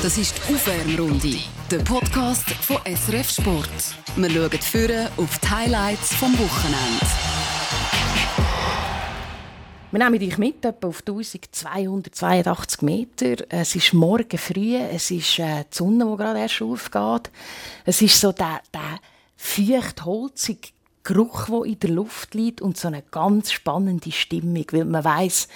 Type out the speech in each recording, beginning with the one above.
Das ist die Aufwärmrunde, der Podcast von SRF Sport. Wir schauen führen auf die Highlights vom Wochenende. Wir nehmen dich mit etwa auf 1282 Meter. Es ist morgen früh, es ist äh, die Sonne, die gerade erst aufgeht. Es ist so der, der feucht, holzige Geruch, der in der Luft liegt und so eine ganz spannende Stimmung, weil man weiß,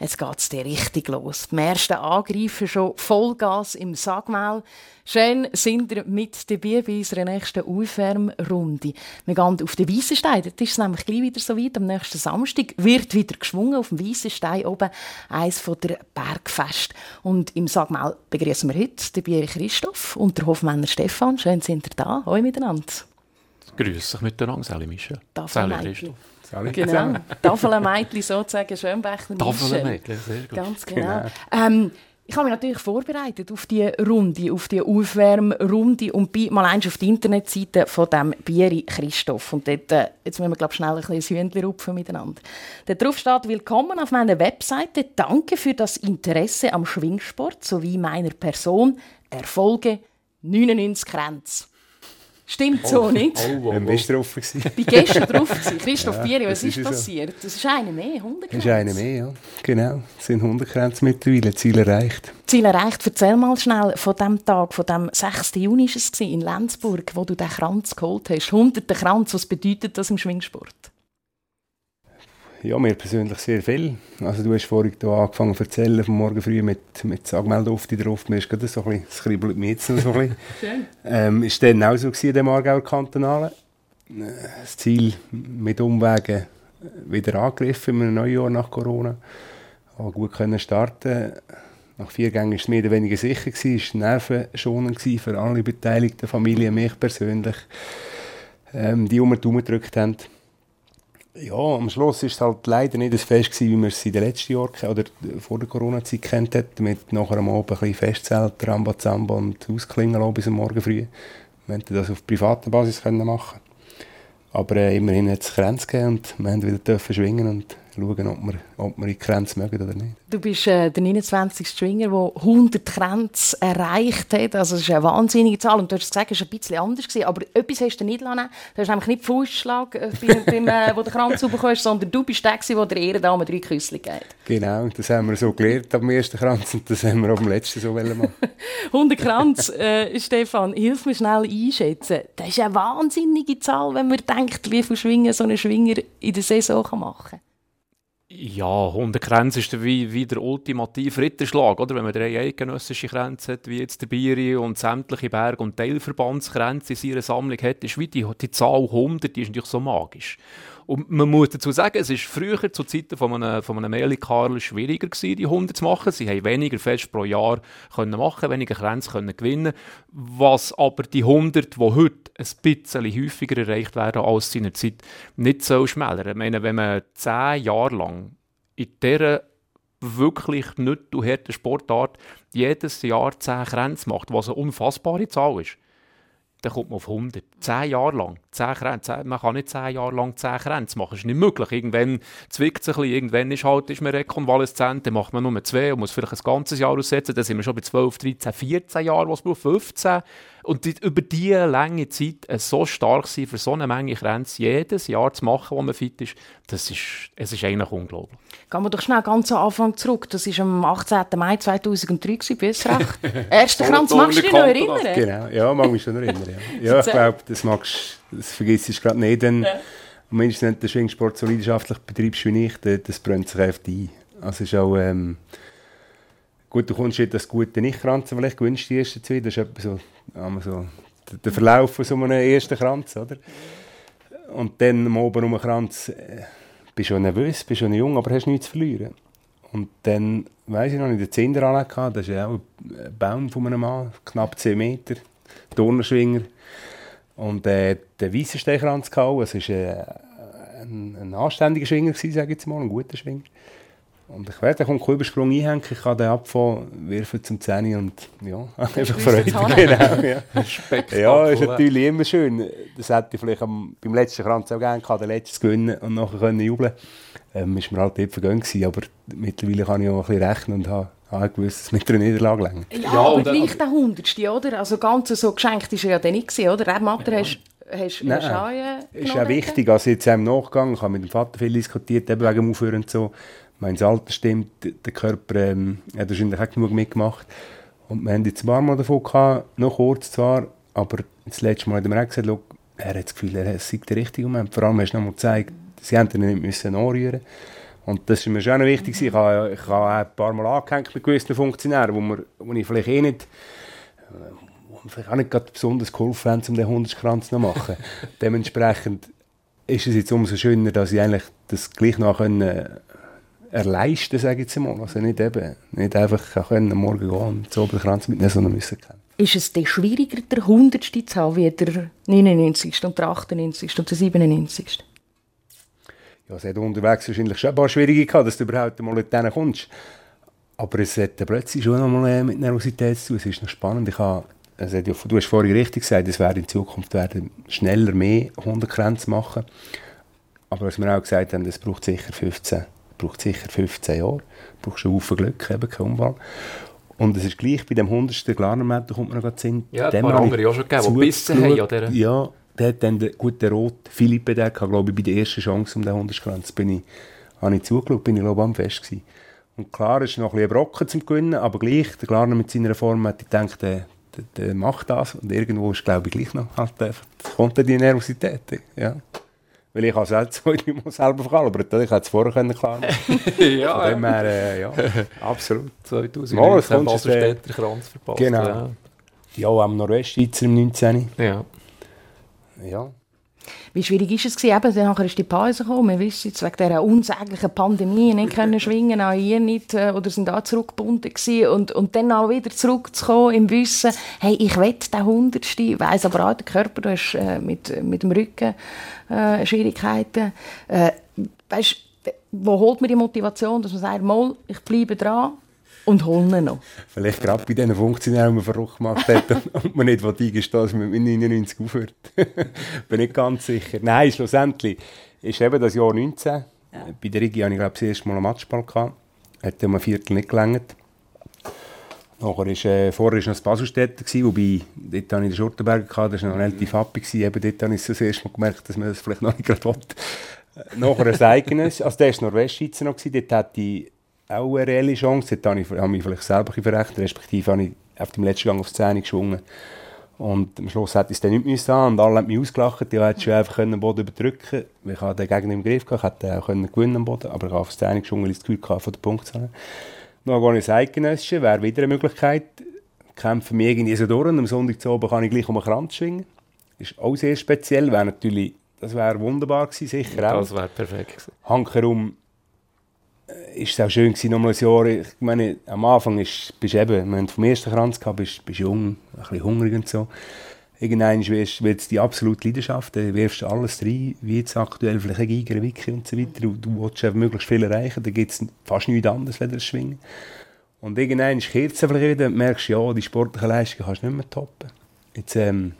Jetzt geht es richtig los. Die ersten Angreifer schon Vollgas im Sagmaul. Schön sind ihr mit dabei bei unserer nächsten Aufwärmrunde. Wir gehen auf den Weissenstein. Dort ist es nämlich gleich wieder so weit. Am nächsten Samstag wird wieder geschwungen auf dem Weissenstein oben, eins von der Bergfest. Und im Sagmaul begrüßen wir heute den Bier Christoph und der Hofmänner Stefan. Schön sind ihr da. Hallo miteinander. Grüß dich miteinander, Sally Michel. Sally Christoph. Genau. Tafelmädchen sozusagen, Schönbächler Tafelmädchen, sehr gut. Ganz genau. genau. Ähm, ich habe mich natürlich vorbereitet auf die Runde, auf die Aufwärmrunde und bin mal eins auf die Internetseite von dem Bieri Christoph. Und dort, äh, jetzt müssen wir glaub, schnell ein bisschen Hündchen rupfen miteinander. Dort drauf steht, willkommen auf meiner Webseite. Danke für das Interesse am Schwingsport sowie meiner Person. Erfolge 99 Grenz. Stimmt oh, so nicht? Oh, oh, oh. bist du drauf? Ich war gestern drauf. Christoph ja, Bieri, was ist, ist passiert? So. Das ist eine mehr, 100 Das ist eine mehr, ja. Genau, es sind 100 Grenzen mittlerweile, Ziel erreicht. Ziel erreicht. Erzähl mal schnell von dem Tag, von dem 6. Juni war es in Lenzburg, wo du den Kranz geholt hast. 100. Kranz, was bedeutet das im Schwingsport? Ja, mir persönlich sehr viel. Also du hast vorhin hier angefangen zu erzählen, vom Morgen früh mit, mit Sagmelduft drauf. Mir ist gerade so ein bisschen, es kribbelt mir jetzt noch so ein bisschen. Schön. Ähm, ist dann auch so gewesen, dem Aargauer Kantonalen. Das Ziel mit Umwegen wieder angegriffen im Neujahr nach Corona. Aber gut können starten. Nach vier Gängen war es mehr oder weniger sicher. Es war nervenschonend für alle beteiligten Familien, mich persönlich, ähm, die um mich gedrückt haben. Ja, am Schluss war es halt leider nicht das Fest, gewesen, wie wir es in den letzten Jahren oder vor der Corona-Zeit kennt hat, mit nachher am Abend ein bisschen Festzelt, Rambazamba und Ausklingen bis am Morgen früh. Wir hätten das auf privater Basis machen Aber äh, immerhin hat es Grenzen gegeben und wir haben wieder schwingen und schauen, ob wir, ob wir in die Grenze mögen oder nicht. Du bist äh, der 29. Stringer, der 100 Grenzen erreicht hat. Also das ist eine wahnsinnige Zahl. Und du hast gesagt, es war ein bisschen anders. Gewesen. Aber etwas hast du nicht lassen. Du hast nämlich nicht Fußschlag, äh, beim, beim, äh, wo der Kranz raufkommst, sondern du bist der, der der Ehrendame drei Küsse gibt. Genau, das haben wir so gelernt am ersten Kranz und das haben wir am letzten so machen 100 Kranz, äh, Stefan, hilf mir schnell einschätzen. Das ist eine wahnsinnige Zahl, wenn man denkt, wie viel Schwingen so ein Schwinger in der Saison machen kann. Ja, 100 Grenzen ist wie, wie der ultimative Ritterschlag, oder? Wenn man drei eidgenössische Grenzen hat, wie jetzt der Biri und sämtliche Berg- und Teilverbandsgrenzen in seiner Sammlung hat, ist wie die, die Zahl 100, die ist natürlich so magisch. Und man muss dazu sagen, es war früher zu Zeiten von einem, von einem Meli Karl schwieriger gewesen, die 100 zu machen. Sie haben weniger Fest pro Jahr können machen, weniger Grenzen können gewinnen. Was aber die 100, die heute ein bisschen häufiger erreicht werden als seiner Zeit, nicht so schmälern. Ich meine, wenn man zehn Jahre lang in dieser wirklich nicht harten Sportart jedes Jahr 10 Grenzen macht, was eine unfassbare Zahl ist, dann kommt man auf 100. Zehn Jahre lang. Zehn Grenzen. Man kann nicht zehn Jahre lang zehn Grenzen machen. Das ist nicht möglich. Irgendwann zwickt es ein bisschen, irgendwann ist, halt, ist man rekonvaleszent, dann macht man nur zwei und muss vielleicht ein ganzes Jahr aussetzen. Dann sind wir schon bei 12, 13, 14 Jahren, was braucht 15. Und die, über diese lange Zeit so stark sein, für so eine Menge Grenzen jedes Jahr zu machen, wo man fit ist, das ist, es ist eigentlich unglaublich. Gehen wir doch schnell ganz am Anfang zurück. Das war am 18. Mai 2003, bist du recht? Erster Kranz, magst du dich noch erinnern? Genau, ja, mag mich schon erinnern. Ja, ja ich glaube, das, magst, das vergisst du gerade nicht. Denn, ja. Mindestens wenn du den Schwingsport so leidenschaftlich betreibst wie ich, das brennt sich einfach ein. Also ist auch... Ähm, Gut, du kommst jetzt das gute Nicht-Kranz, vielleicht gewünscht die ersten zwei. Das ist etwa so, so der Verlauf von so einem ersten Kranz, oder? Und dann am oben um Kranz äh, bist du schon nervös, bist schon jung, aber hast nichts zu verlieren. Und dann, weiß ich noch, in der gehabt, das ist ja auch ein Baum von einem Mann, knapp 10 Meter, Turnerschwinger. Und äh, der Weissensteinkranz gehabt, es war äh, ein, ein anständiger Schwinger, sage ich jetzt mal, ein guter Schwinger. Und ich werde den Übersprung einhängen, ich kann den abfahren, werfen zum Zähne und ja, einfach Freude. Genau, ja. ja, ist natürlich immer schön. Das hätte ich vielleicht am, beim letzten Kranz auch gerne gehabt, den letzten gewinnen und nachher können jubeln. Ähm, ist mir halt dort vergönnt gewesen, aber mittlerweile kann ich auch ein bisschen rechnen und habe habe gewusst, dass es mit einer Niederlage länger. Ja, ja aber gleich der Hundertste, oder? Also ganz so geschenkt war er ja dann nicht, oder? Der Matter ja. hast Hast, Nein, hast ist auch wichtig, also jetzt im Nachgang, ich habe mit dem Vater viel diskutiert, eben wegen dem Aufhören und so, mein Alter stimmt, der Körper ähm, hat wahrscheinlich auch genug mitgemacht. Und wir haben jetzt ein paar Mal davon gehabt, noch kurz zwar, aber das letzte Mal hat er mir auch gesagt, er hat das Gefühl, er sei der richtige Moment. Vor allem hast du noch mal gezeigt, sie haben ihn nicht müssen anrühren Und das ist mir schon wichtig. Ich habe, ich habe ein paar Mal angehängt mit gewissen Funktionären, wo, wir, wo ich vielleicht eh nicht wo mir vielleicht auch nicht gerade besonders geholfen haben, um den Hundertskranz zu machen. Dementsprechend ist es jetzt umso schöner, dass ich eigentlich das gleich noch können, erleisten, sage ich jetzt mal. Also nicht, eben, nicht einfach können, morgen gehen und den Oberkranz mitnehmen, sondern müssen können. Ist es denn schwieriger, der 100. zu haben, wie der 99. und der 98. und der 97.? Ja, es hat unterwegs wahrscheinlich schon ein paar Schwierige gehabt, dass du überhaupt mal dort kommst. Aber es hat plötzlich schon mal mit Nervosität zu tun. Es ist noch spannend. Ich habe, also du hast vorhin richtig gesagt, es werden in Zukunft werden schneller mehr 100 Grenzen machen. Aber was wir auch gesagt haben, es braucht sicher 15 braucht sicher 15 Jahre. Du brauchst einen Haufen Glück, eben kein Unfall. Und es ist gleich bei dem 100. Glarnermeter, kommt man noch gerade Sinn. Ja, ein paar andere auch schon gegeben, die Bissen haben. Oder? Ja, der hat dann den guten Rot, Philippe, der hatte, glaube ich, bei der ersten Chance um den 100 Grenz, bin ich, habe ich zugeschaut, bin ich, glaube ich, am Fest gewesen. Und klar, es ist noch ein bisschen Brocken zum Gewinnen, aber gleich, der Glarner mit seiner Form hat gedacht, der, der, der macht das. Und irgendwo ist, glaube ich, gleich noch, halt, kommt die Nervosität. Ja. Weil ich habe selbst mal selber verkalbert. Ich hätte es vorher können klar machen Ja, Von dem her, äh, ja, absolut. 2019 Baselstädter Kranz verpasst. Genau. Ja, ja am Nordwestschweizer im 19. Ja. Ja. Wie schwierig ist es gewesen? Eben, dann ist die Pause gekommen. Wir wissen jetzt wegen dieser unsäglichen Pandemie nicht können schwingen, auch ihr nicht, äh, oder sind da zurückgebunden gewesen. Und, und dann auch wieder zurückzukommen im Wissen, hey, ich will den Hundertste, weiss aber auch, der Körper, du hast äh, mit, mit dem Rücken äh, Schwierigkeiten. Äh, weißt, wo holt man die Motivation, dass man sagt, mal, ich bleibe dran, und holen ihn noch. Vielleicht gerade bei diesen Funktionären, die man verrückt gemacht hat und man nicht eingestehen dass man mit 99 aufhört. Bin nicht ganz sicher. Nein, schlussendlich ist eben das Jahr 19. Ja. Bei der Rigi hatte ich glaube das erste Mal einen Matchball. Gehabt. Hat um ein Viertel nicht gelangt. Nachher ist, äh, vorher war noch das Baselstädter, wobei dort hatte ich den Schurtenberg, gehabt, das war noch ein relativ happy. Eben dort habe ich das erste Mal gemerkt, dass man das vielleicht noch nicht gerade will. Nachher ein eigenes, also der war Nordwestschweizer noch, dort hatte ich auch eine reelle Chance. Dort habe ich, habe mich vielleicht selber verrechnet, respektive habe ich auf dem letzten Gang auf die Zähne geschwungen. Und am Schluss hätte ich es dann nicht müssen und alle haben mich ausgelacht. Ich hätte schon einfach den Boden überdrücken können. Ich hatte den Gegner im Griff, gehabt, ich hätte auch können gewinnen am Boden, aber ich habe auf die Zähne geschwungen, weil ich das Gefühl hatte, von der Punktzahl. Dann gehe ich ins Eidgenössische, wäre wieder eine Möglichkeit. Kämpfe mich irgendwie so durch und am Sonntag zu oben kann ich gleich um den Kranz schwingen. Ist auch sehr speziell, wäre natürlich, das wäre wunderbar gewesen, sicher auch. Das wäre perfekt gewesen. Hankerum ist es auch schön gewesen, nochmal ein Jahr, ich meine, am Anfang ist, bist du eben, wenn du vom ersten Kranz gehabt bist, bist du jung, ein bisschen hungrig und so. Irgendwann wird es die absolute Leidenschaft, du wirfst alles rein, wie jetzt aktuell vielleicht ein Giger, Wiki und so weiter, du, du willst einfach möglichst viel erreichen, da gibt es fast nichts anderes, als das Schwingen. Und irgendwann kehrt es vielleicht wieder und merkst, ja, die sportliche Leistung kannst du nicht mehr toppen. Jetzt, ähm,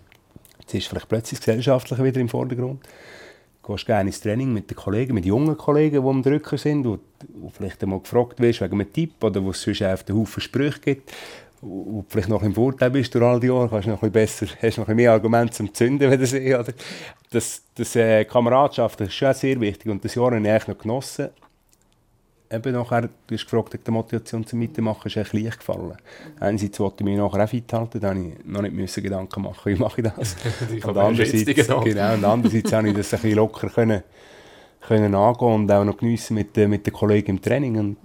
jetzt ist vielleicht plötzlich das Gesellschaftliche wieder im Vordergrund gehst gerne ins Training mit den Kollegen, mit jungen Kollegen, die am Drücker sind, wo, wo vielleicht einmal gefragt wirst wegen einem Tipp oder wo es sonst auf den Haufen Sprüche gibt, wo vielleicht noch im Vorteil bist durch all die Jahre, kannst noch ein besser, hast noch ein mehr Argumente zum Zünden, wenn sie, oder? Das, das äh, Kameradschaft das ist schon sehr wichtig und das Jahr habe ich eigentlich noch genossen eben nachher, du hast gefragt, die Motivation zum Mitmachen ist echt leicht gefallen. Einerseits wollte ich mich nachher auch fit halten, da musste ich noch nicht müssen Gedanken machen, wie mache ich das. und, andererseits, genau, und andererseits konnte ich das ein bisschen locker können, können angehen und auch noch geniessen mit, mit den Kollegen im Training und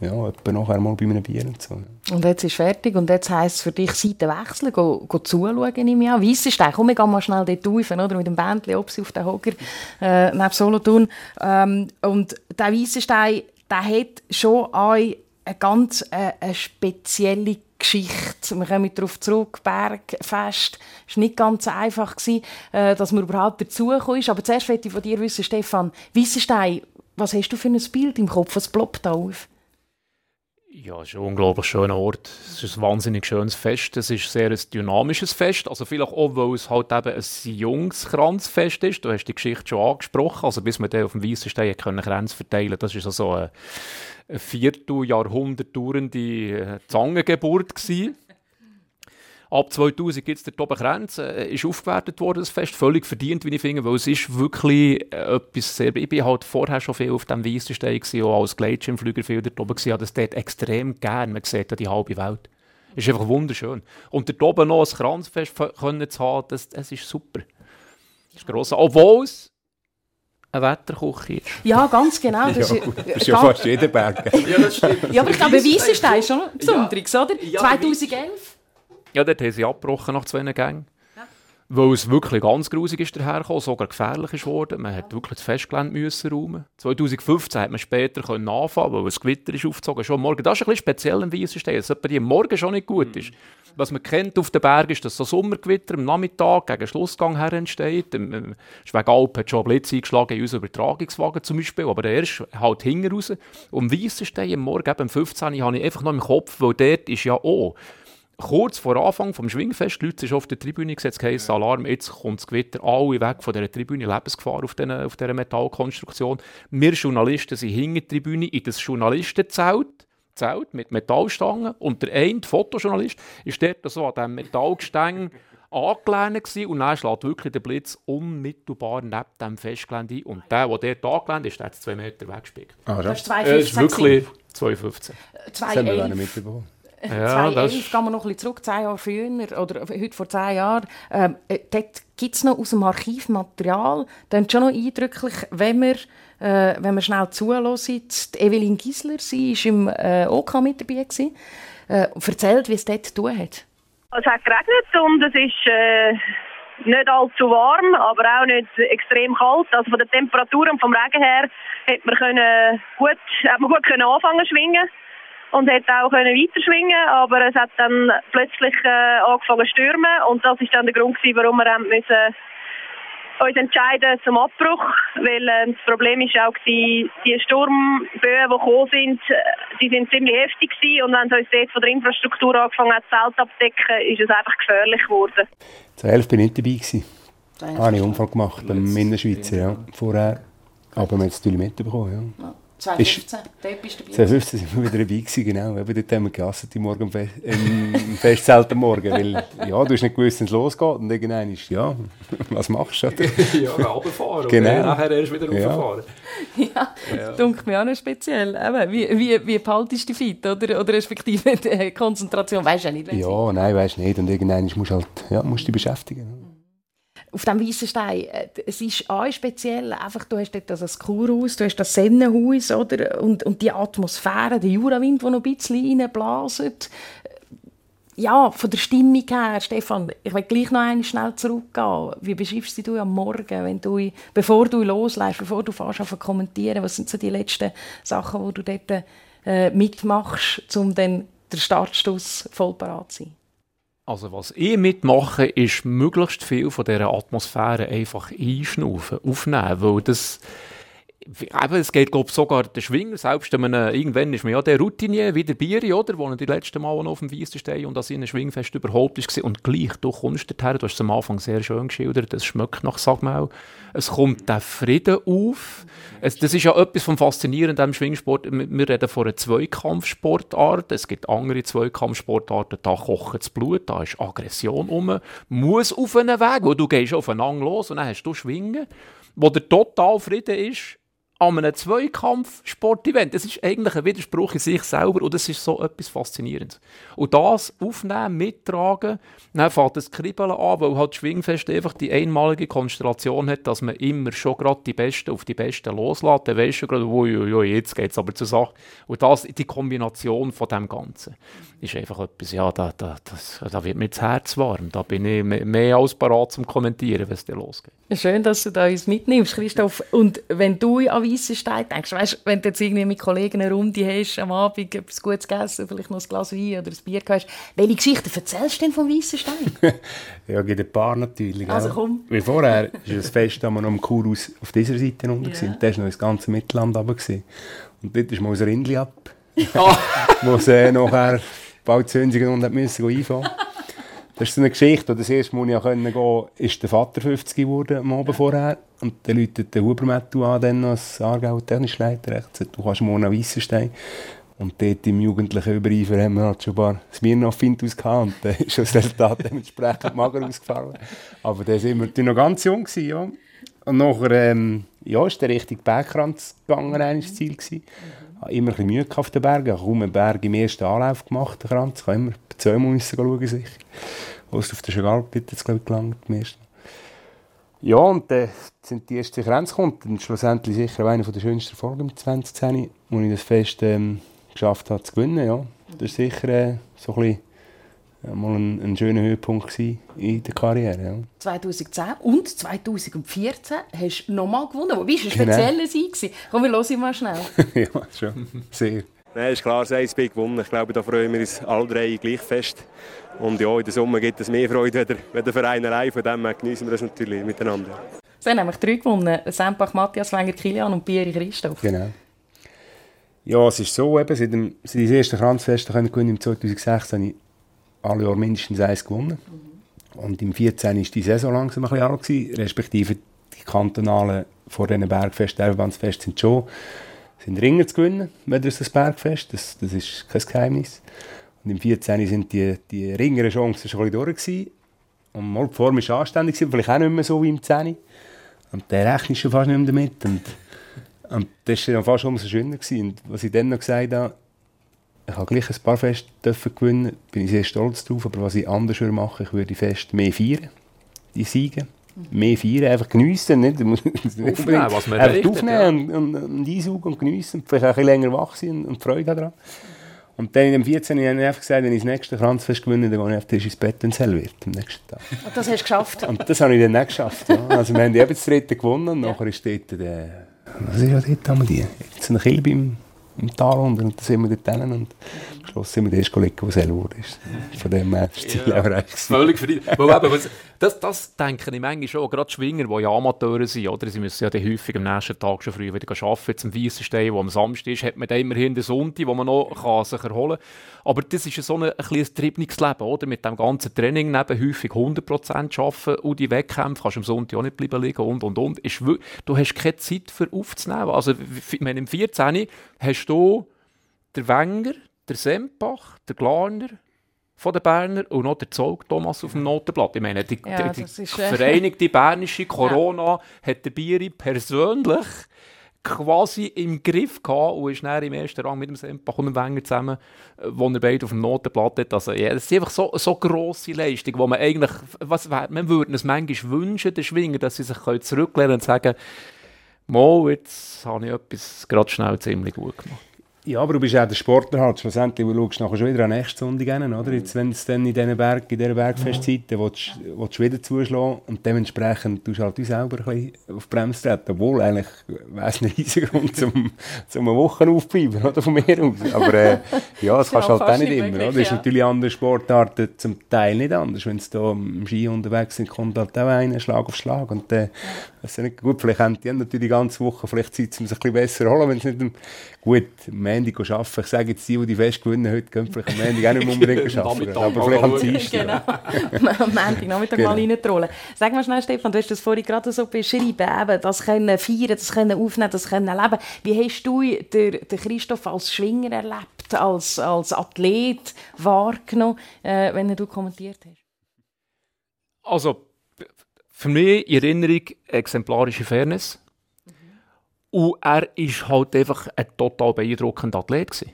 ja, etwa nachher mal bei einem Bier und so. Und jetzt ist fertig und jetzt heisst es für dich Seiten wechseln, go, go zuschauen, ich an. Weiss ist komm, wir gehen mal schnell dort rauf, oder, mit dem Bändchen, ob sie auf den Hocker, äh, neben Solothurn. Ähm, und der Weissenstein, der hat schon eine ganz äh, eine spezielle Geschichte. Wir kommen darauf zurück, Bergfest. Es war nicht ganz einfach, gewesen, äh, dass man überhaupt dazugekommen ist. Aber zuerst möchte ich von dir wissen, Stefan, Wissenstein, was hast du für ein Bild im Kopf? Was ploppt da auf? Ja, es ist ein unglaublich schöner Ort. Es ist ein wahnsinnig schönes Fest. Es ist sehr ein dynamisches Fest. Also vielleicht auch, weil es halt eben ein Jungskranzfest ist. Du hast die Geschichte schon angesprochen. Also bis man auf dem Weißen Stein können Kränze verteilen Das ist also eine, eine Vierteljahrhundert dauernde äh, Zangengeburt gewesen. Ab 2000 gibt es der Toben Kränz, äh, ist aufgewertet worden, das Fest, völlig verdient, wie ich finde, weil es ist wirklich äh, etwas sehr, ich bin halt vorher schon viel auf dem Weissenstein gewesen, auch als Gleitschirmflüger viel dort oben gewesen, habe das dort extrem gern, man sieht ja die halbe Welt. Ist einfach wunderschön. Und dort oben noch ein Kranzfest können zu haben, das, das ist super. Das ist gross. Obwohl es eine Wetterküche ist. Ja, ganz genau. Das, ja, ist, das ist ja fast jeder Berg. ja, das stimmt. Ja, aber ich glaube, Weissenstein ist schon besonderes, ja. oder? Ja, 2011? Ja, dort haben sie abgebrochen nach zwei Gängen. Ja. Weil es wirklich ganz grusig ist dahergekommen, sogar gefährlich ist worden. Man hat wirklich das Festgelände müssen räumen. 2015 hat man später können anfangen, weil es Gewitter ist aufgezogen. Schon morgen. Das ist ein bisschen speziell im Weissenstein, dass es am Morgen schon nicht gut ist. Was man kennt auf den Bergen ist, dass so Sommergewitter am Nachmittag gegen Schlussgang her entsteht. Im Schwegalp hat schon Blitz eingeschlagen in unseren Übertragungswagen zum Beispiel, aber der erst halt hinten raus. Und am Weissenstein am Morgen, eben um 15 habe ich einfach noch im Kopf, weil dort ist ja auch kurz vor Anfang des Schwingfest, die Leute sind auf der Tribüne gesetzt, heisst Alarm, jetzt kommt das Gewitter, alle weg von dieser Tribüne, Lebensgefahr auf, den, auf dieser Metallkonstruktion. Wir Journalisten sind hinter der Tribüne in das Journalistenzelt, Zelt mit Metallstangen und der eine Fotojournalist ist dort so an diesem Metallgestänge angelehnt gewesen, und dann schlägt wirklich der Blitz unmittelbar neben dem Festgelände ein. Und der, der dort angelehnt ist, der hat zwei Meter weggespielt. Ah, das ist 2,15. Das ist wirklich 2,15. 2,11. Ja, 2011 gehen wir noch ein bisschen zurück, zehn Jahre früher, oder heute vor zehn Jahren. Ähm, äh, dort gibt es noch aus dem Archiv Material, ist schon noch eindrücklich, wenn wir, äh, wenn wir schnell zuhören. Evelyn Gisler, sie war im äh, OK mit dabei, gewesen, äh, erzählt, wie es dort zu tun hat. Es hat geregnet und es ist äh, nicht allzu warm, aber auch nicht extrem kalt. Also von der Temperatur und vom Regen her hat man, können gut, hat man gut können anfangen zu schwingen und hätte auch können weiterschwingen aber es hat dann plötzlich äh, angefangen zu stürmen und das ist dann der Grund gewesen, warum wir haben müssen uns entscheiden zum Abbruch, weil äh, das Problem ist auch die, die Sturmböen, die gekommen sind, die sind ziemlich heftig gewesen und wenn es uns dort von der Infrastruktur angefangen hat, Zelt abdecken, ist es einfach gefährlich geworden. 2011 bin ich dabei gewesen. Da habe ich einen Unfall gemacht beim Innerschweizer, ja, vorher. Aber wir haben es natürlich mitbekommen, ja. 2015, dort bist du dabei. 2015 sind wir wieder dabei gewesen, genau. Eben dort haben wir Morgen im, Fe im Festzelt am Morgen. Weil, ja, du hast nicht gewusst, wenn es losgeht. Und irgendwann ist, ja, was machst du? ja, runterfahren genau. und nachher erst wieder ja. rauffahren. Ja, ja. dunkelt mir auch noch speziell. Eben, wie, wie, wie behaltest du dich fit? Oder, oder respektive die Konzentration? Weißt du ja nicht, Ja, nein, weißt du nicht. Und irgendwann musst du halt, ja, musst dich beschäftigen auf dem weißen Stein. Äh, es ist auch speziell, einfach, du hast dort das Kurhaus, du hast das Sennenhaus, oder? Und, und die Atmosphäre, der Jurawind, der noch ein bisschen reinblaset. Ja, von der Stimmung her, Stefan, ich will gleich noch einmal schnell zurückgehen. Wie beschreibst du am Morgen, wenn du, bevor du loslässt, bevor du fährst zu kommentieren, was sind so die letzten Sachen, die du dort äh, mitmachst, um dann der Startstoß voll parat zu sein? Also was ich mitmache, ist möglichst viel von dieser Atmosphäre einfach einschnaufen, aufnehmen, weil das Eben, es geht glaube sogar der Schwinger, selbst wenn man, irgendwann ist man ja der Routinier, wie der Bieri, oder, wo er die letzten Mal auf dem Weissen steht und das in einem Schwingfest überhaupt ist und gleich, du kommst dorthin, du hast es am Anfang sehr schön geschildert, es schmeckt nach Sagmau, es kommt der Frieden auf, es, das ist ja etwas vom Faszinierenden am Schwingsport, wir reden von einer Zweikampfsportart, es gibt andere Zweikampfsportarten, da kocht das Blut, da ist Aggression um, muss auf einen Weg, wo du gehst aufeinander los und dann hast du Schwingen, wo der total Frieden ist, an einem Zweikampf-Sportevent. Das ist eigentlich ein Widerspruch in sich selber und das ist so etwas Faszinierendes. Und das aufnehmen, mittragen, dann fängt das Kribbeln an, weil halt Schwingfest einfach die einmalige Konstellation hat, dass man immer schon gerade die Besten auf die Besten loslässt. Dann weisst du gerade, ui, jetzt geht es aber zur Sache. Und das, die Kombination von dem Ganzen ist einfach etwas, ja, da, da, das, da wird mir das Herz warm. Da bin ich mehr als parat zum Kommentieren, es dann losgeht. Schön, dass du da uns mitnimmst, Christoph. Und wenn du an Weissenstein denkst, weißt, wenn du jetzt irgendwie mit Kollegen eine Runde hast, am Abend etwas Gutes gegessen, vielleicht noch ein Glas Wein oder ein Bier hast, welche Geschichten erzählst du denn von Weissenstein? ja, gibt ein paar natürlich. Also komm. Wie vorher ist das Fest, da wir noch im Kurhaus auf dieser Seite unten yeah. Da war noch das ganze Mittelland runter. Und dort ist mal ein Rindli ab wo sie nachher bald zündigen und hat müssen einfahren. Das ist so eine Geschichte. Das erste Mal, ich gehen konnte, ist der Vater 50 geworden am Abend vorher. Und dann läutet der Hubermettu an, dann als Aargauer Technischleiter. Er sagt, du kannst morgen Weissenstein. Und dort im jugendlichen Übereifer haben wir halt schon ein paar Smirnoff-Fintus gehabt. Und dann ist das Resultat dementsprechend mager ausgefallen. Aber da sind wir noch ganz jung gewesen, ja. Und nachher, ähm, ja, ist der Richtung Bergkranz gegangen, das Ziel gewesen. Hatte immer ein Mühe auf den Bergen. Ich habe kaum einen Berg im ersten Anlauf gemacht, den. Ich habe immer zweimal müssen schauen, sicher. Auf der Chagalp jetzt, glaube ich, gelangt, Ja, und dann äh, sind die ersten Grenzen gekommen. Schlussendlich sicher eine der schönsten Folgen im 2010, wo ich das Fest ähm, geschafft habe zu gewinnen. Ja. Das war sicher äh, so ein bisschen ja, mal ein, ein schöner Höhepunkt in der Karriere. Ja. 2010 und 2014 hast du nochmal gewonnen. Es war ein spezieller genau. Sieg. Komm, wir hören mal schnell. ja, schon. Sehr. Nein, ist klar, das Spiel gewonnen. Ich glaube, da freuen wir uns alle drei gleich fest. Und ja, in der Summe gibt es mehr Freude als der Verein allein. Von dem genießen wir das natürlich miteinander. Es haben nämlich drei gewonnen. Sempach, Matthias Wenger, Kilian und Bieri Christoph. Genau. Ja, es ist so, eben, seit, dem, seit dem ersten Kranzfest im 2016 habe ich alle Jahre mindestens eins gewonnen. Und im 2014 war die Saison langsam ein bisschen alt, gewesen, respektive die kantonalen vor diesen Bergfesten, Verbandsfest sind schon sind Ringer zu gewinnen, wenn das das Bergfest, das, das ist kein Geheimnis. Und im 14 sind die, die ringeren Chancen schon ein bisschen durch gewesen. Und mal die Form war anständig, vielleicht auch nicht mehr so wie im 10. Und der rechnet schon fast nicht mehr damit. Und und das war dann fast umso schöner. Gewesen. Und was ich dann noch gesagt habe, ich habe gleich ein paar Feste dürfen gewinnen, bin ich sehr stolz drauf, aber was ich anders würde machen, ich würde Fest mehr feiern, die Siege. Mehr feiern, einfach geniessen, nicht? Aufnehmen, was man einfach aufnehmen und, und, und einsaugen und geniessen, vielleicht auch ein bisschen länger wach sein und Freude daran. Und dann in dem 14. habe ich einfach gesagt, wenn ich das nächste Kranzfest gewinne, dann gehe ich auf Tisch ins Bett und hell wird am nächsten Tag. Und das hast du geschafft? Und das habe ich dann nicht geschafft. Ja. Also wir haben eben das dritte gewonnen und ja. nachher ist dort der was ist ja dort wir die? Jetzt eine Kilbe im, im Tal und dann sind wir dort und Schluss sind wir der erste Kollege, der selber ist. Von dem her ist es ja, auch Völlig verdient. das, das denke ich manchmal schon, gerade Schwinger, die ja Amateure sind, oder? sie müssen ja häufig am nächsten Tag schon früh wieder arbeiten, zum Weissenstein, wo am Samstag ist, hat man dann immerhin den Sonntag, wo man noch kann sich erholen kann. Aber das ist ja so ein, ein kleines Triebungsleben, oder? Mit dem ganzen Training neben häufig 100% arbeiten und die Wettkämpfe kannst du am Sonntag auch nicht bleiben liegen und, und, und. Ist, du hast keine Zeit für aufzunehmen. Also, ich meine, im 14. hast du den Wenger, der Sempach, der Glarner, von den Berner und noch der Zolk Thomas auf dem Notenblatt. Ich meine, die, ja, die, die äh, Vereinigte Bernische Corona ja. hat der Bieri persönlich quasi im Griff gehabt und ist dann im ersten Rang mit dem Sempach und dem Wenger zusammen, wo er beide auf dem Notenblatt hat. Also, ja, das ist einfach so, so grosse Leistung, wo man eigentlich, was, man würde es manchmal wünschen, den Schwinger, dass sie sich zurücklehnen und sagen, Mo, jetzt habe ich etwas gerade schnell ziemlich gut gemacht. Ja, aber du bist auch der Sportler halt. Schlussendlich du schaust nachher schon wieder an nächste Sonntag hin, oder? Jetzt, wenn es dann in diesen Berg, in dieser Bergfestzeit, dann willst, willst du wieder zuschlagen und dementsprechend tust du halt du selber ein bisschen auf die Bremse treten. Obwohl, eigentlich wäre es ein riesiger Grund, zum, zum eine Woche aufzubleiben, oder? Von mir aus. Aber äh, ja, das kannst du halt auch nicht immer, oder? Das ist natürlich andere Sportarten zum Teil nicht anders. Wenn sie da im Ski unterwegs sind, kommt halt auch einer Schlag auf Schlag und äh, das ist nicht gut. Vielleicht haben die natürlich die ganze Woche vielleicht Zeit, um sich ein bisschen besser zu holen, wenn es nicht gut Montag arbeiten. Ich sage jetzt, die, die die Fest gewinnen heute, können vielleicht am Montag auch nicht unbedingt arbeiten. aber vielleicht am Dienstag. Genau, am Montag Nachmittag genau. mal reintrollen. Sag mal schnell, Stefan, du hast das vorhin gerade so beschrieben, eben, das können feiern, das können aufnehmen, das können leben. Wie hast du den, den Christoph als Schwinger erlebt, als, als Athlet wahrgenommen, äh, wenn du kommentiert hast? Also, für mich in Erinnerung exemplarische Fairness. Und er war halt einfach ein total beeindruckender Athlet. Gewesen.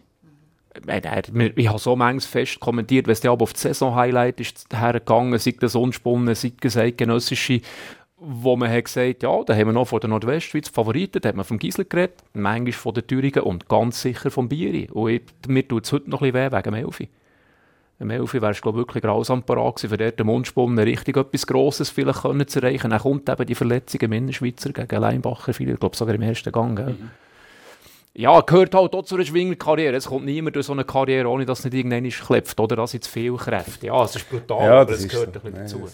Ich, ich habe so manches fest kommentiert, wenn es aber auf das Saison-Highlight ist hergegangen, sei das Unspunnen, sei das eidgenössische, wo man hat gesagt ja, da haben wir noch von der Nordwestschweiz Favoriten, da hat man vom Giesler geredet, manchmal von der Thüringen und ganz sicher vom Bieri. Und ich, mir tut es heute noch ein bisschen weh wegen Melfi. Im Elfi wärst du wirklich grausam parat gewesen, für den Mundspunnen richtig etwas Grosses vielleicht können zu erreichen. Dann kommt eben die Verletzung im Innerschweizer gegen Leinbacher, ich glaube sogar im ersten Gang. Mhm. Ja, gehört halt auch zu einer Schwingerkarriere. Es kommt niemand durch so eine Karriere, ohne dass es nicht irgendwann klebt oder dass es viel Kräfte. Ja, es ist brutal, ja, aber es gehört so. ein bisschen dazu.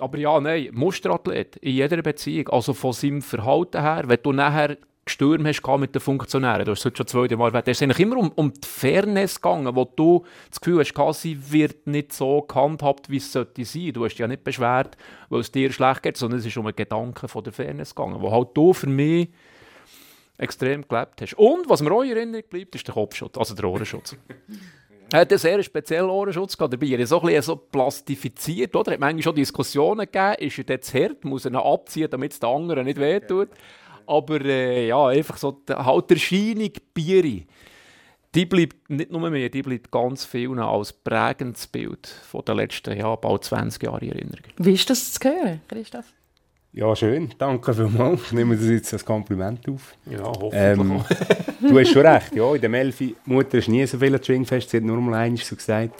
Aber ja, nein, Musterathlet in jeder Beziehung, also von seinem Verhalten her, wenn du nachher Stürme hast mit den Funktionären. Du hast es schon zwei Mal erwähnt. Es ist eigentlich immer um, um die Fairness gegangen, wo du das Gefühl hast, sie wird nicht so gehandhabt, wie es sollte sein. Du hast dich ja nicht beschwert, weil es dir schlecht geht, sondern es ist um einen Gedanken von der Fairness gegangen, wo halt du für mich extrem gelebt hast. Und was mir auch in Erinnerung bleibt, ist der Kopfschutz, also der Ohrenschutz. Er hat einen sehr speziellen Ohrenschutz gehabt. Dabei er ist so ein bisschen so plastifiziert, oder? Hat manchmal schon Diskussionen gegeben, ist er jetzt hart, muss er ihn abziehen, damit es den anderen nicht wehtut. Aber äh, ja, einfach so, halt die Erscheinung Bieri, die bleibt nicht nur mehr, die bleibt ganz viel als prägendes Bild von den letzten ja, bald 20 Jahren in Erinnerung. Wie ist das zu hören, Christoph? Ja, schön. Danke vielmals. Ich nehme das jetzt als Kompliment auf. Ja, hoffentlich. Ähm, du hast schon recht. Ja, in der Melfi, Mutter ist nie so viel an Schwingfest. Sie hat nur mal eins so gesagt,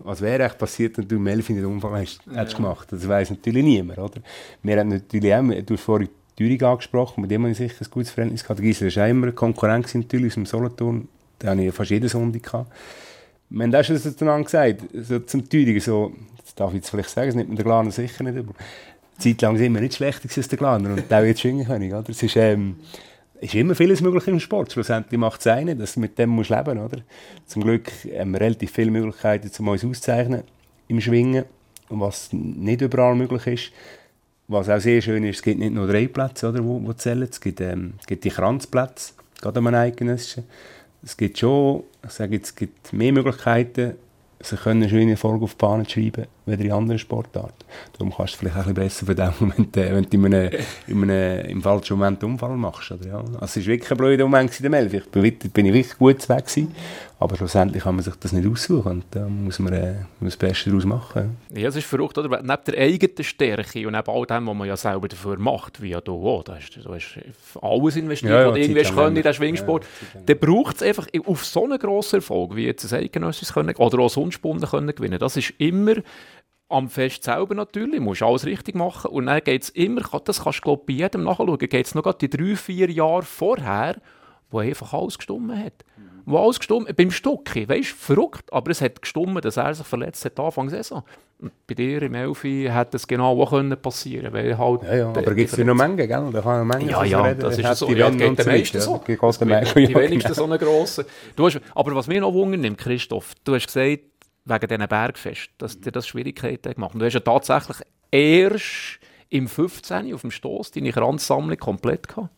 was wäre echt passiert, wenn du Melfi nicht Unfall hast, ja. hättest gemacht. Das weiß natürlich niemand, oder? Wir haben natürlich auch, du hast vorhin Thüringen angesprochen, mit dem habe ich sicher ein gutes Verhältnis gehabt. War immer eine Konkurrenz natürlich aus dem Solothurn. Da hatte ich fast jeden Sonntag. Gehabt. Wir haben auch schon zueinander gesagt, so zum Thüringen, so, das darf ich jetzt vielleicht sagen, das nimmt man der Glaner sicher nicht über. Zeit lang sind wir nicht schlechter als der Glaner und auch jetzt Schwingenkönig. Oder? Es ist, ähm, ist immer vieles möglich im Sport. Schlussendlich macht es einen, dass du mit dem musst leben musst. Zum Glück haben wir relativ viele Möglichkeiten, um uns auszuzeichnen im Schwingen. Und was nicht überall möglich ist, was auch sehr schön ist, es gibt nicht nur drei Plätze, oder, wo, wo zählen. Es gibt, ähm, gibt die Kranzplätze, gerade am eidgenössischen. Es gibt schon, ich sage jetzt, es gibt mehr Möglichkeiten, sie können schöne Erfolge auf die Bahn schreiben, wie in anderen Sportarten. Darum kannst du vielleicht ein bisschen besser verdauen, wenn du, wenn du in einem, in einem, im falschen Moment einen Unfall machst. Oder, ja. Also es war wirklich ein blöder Moment in der Melf. Ich bin, bin ich wirklich gut weg gewesen. Aber schlussendlich kann man sich das nicht aussuchen und da muss man äh, das Beste daraus machen. Ja, es ist verrückt, oder? Neben der eigenen Stärke und neben all dem, was man ja selber dafür macht, wie ja du auch, da hast du hast alles investiert, ja, ja, was du irgendwie können in den Schwingsport, ja, dann braucht es einfach auf so einen grossen Erfolg, wie jetzt ein Eidgenössisches können, oder auch Sonnenspunden können gewinnen. Das ist immer am Fest selber natürlich, musst alles richtig machen und dann geht es immer, das kannst du glaube bei jedem nachschauen, geht es noch die drei, vier Jahre vorher, wo einfach alles gestummt hat wo alles gestummt beim Stucki, weißt du, verrückt, aber es hat gestummt, dass er sich verletzt hat Anfang Saison. Und bei dir im Elfi hätte es genau auch können passieren weil halt... Ja, ja, aber gibt es ja noch Menge, gell? Da kann Menge ja, ja, reden. das ist so. Ja, geht den meisten so. Die, die, die wenigsten so eine grosse. Du hast, aber was mir noch wundert nimmt, Christoph, du hast gesagt, wegen diesen Bergfest, dass dir das Schwierigkeiten gemacht hat. Du hast ja tatsächlich erst im 15. auf dem Stoss deine Kranzsammlung komplett gehabt.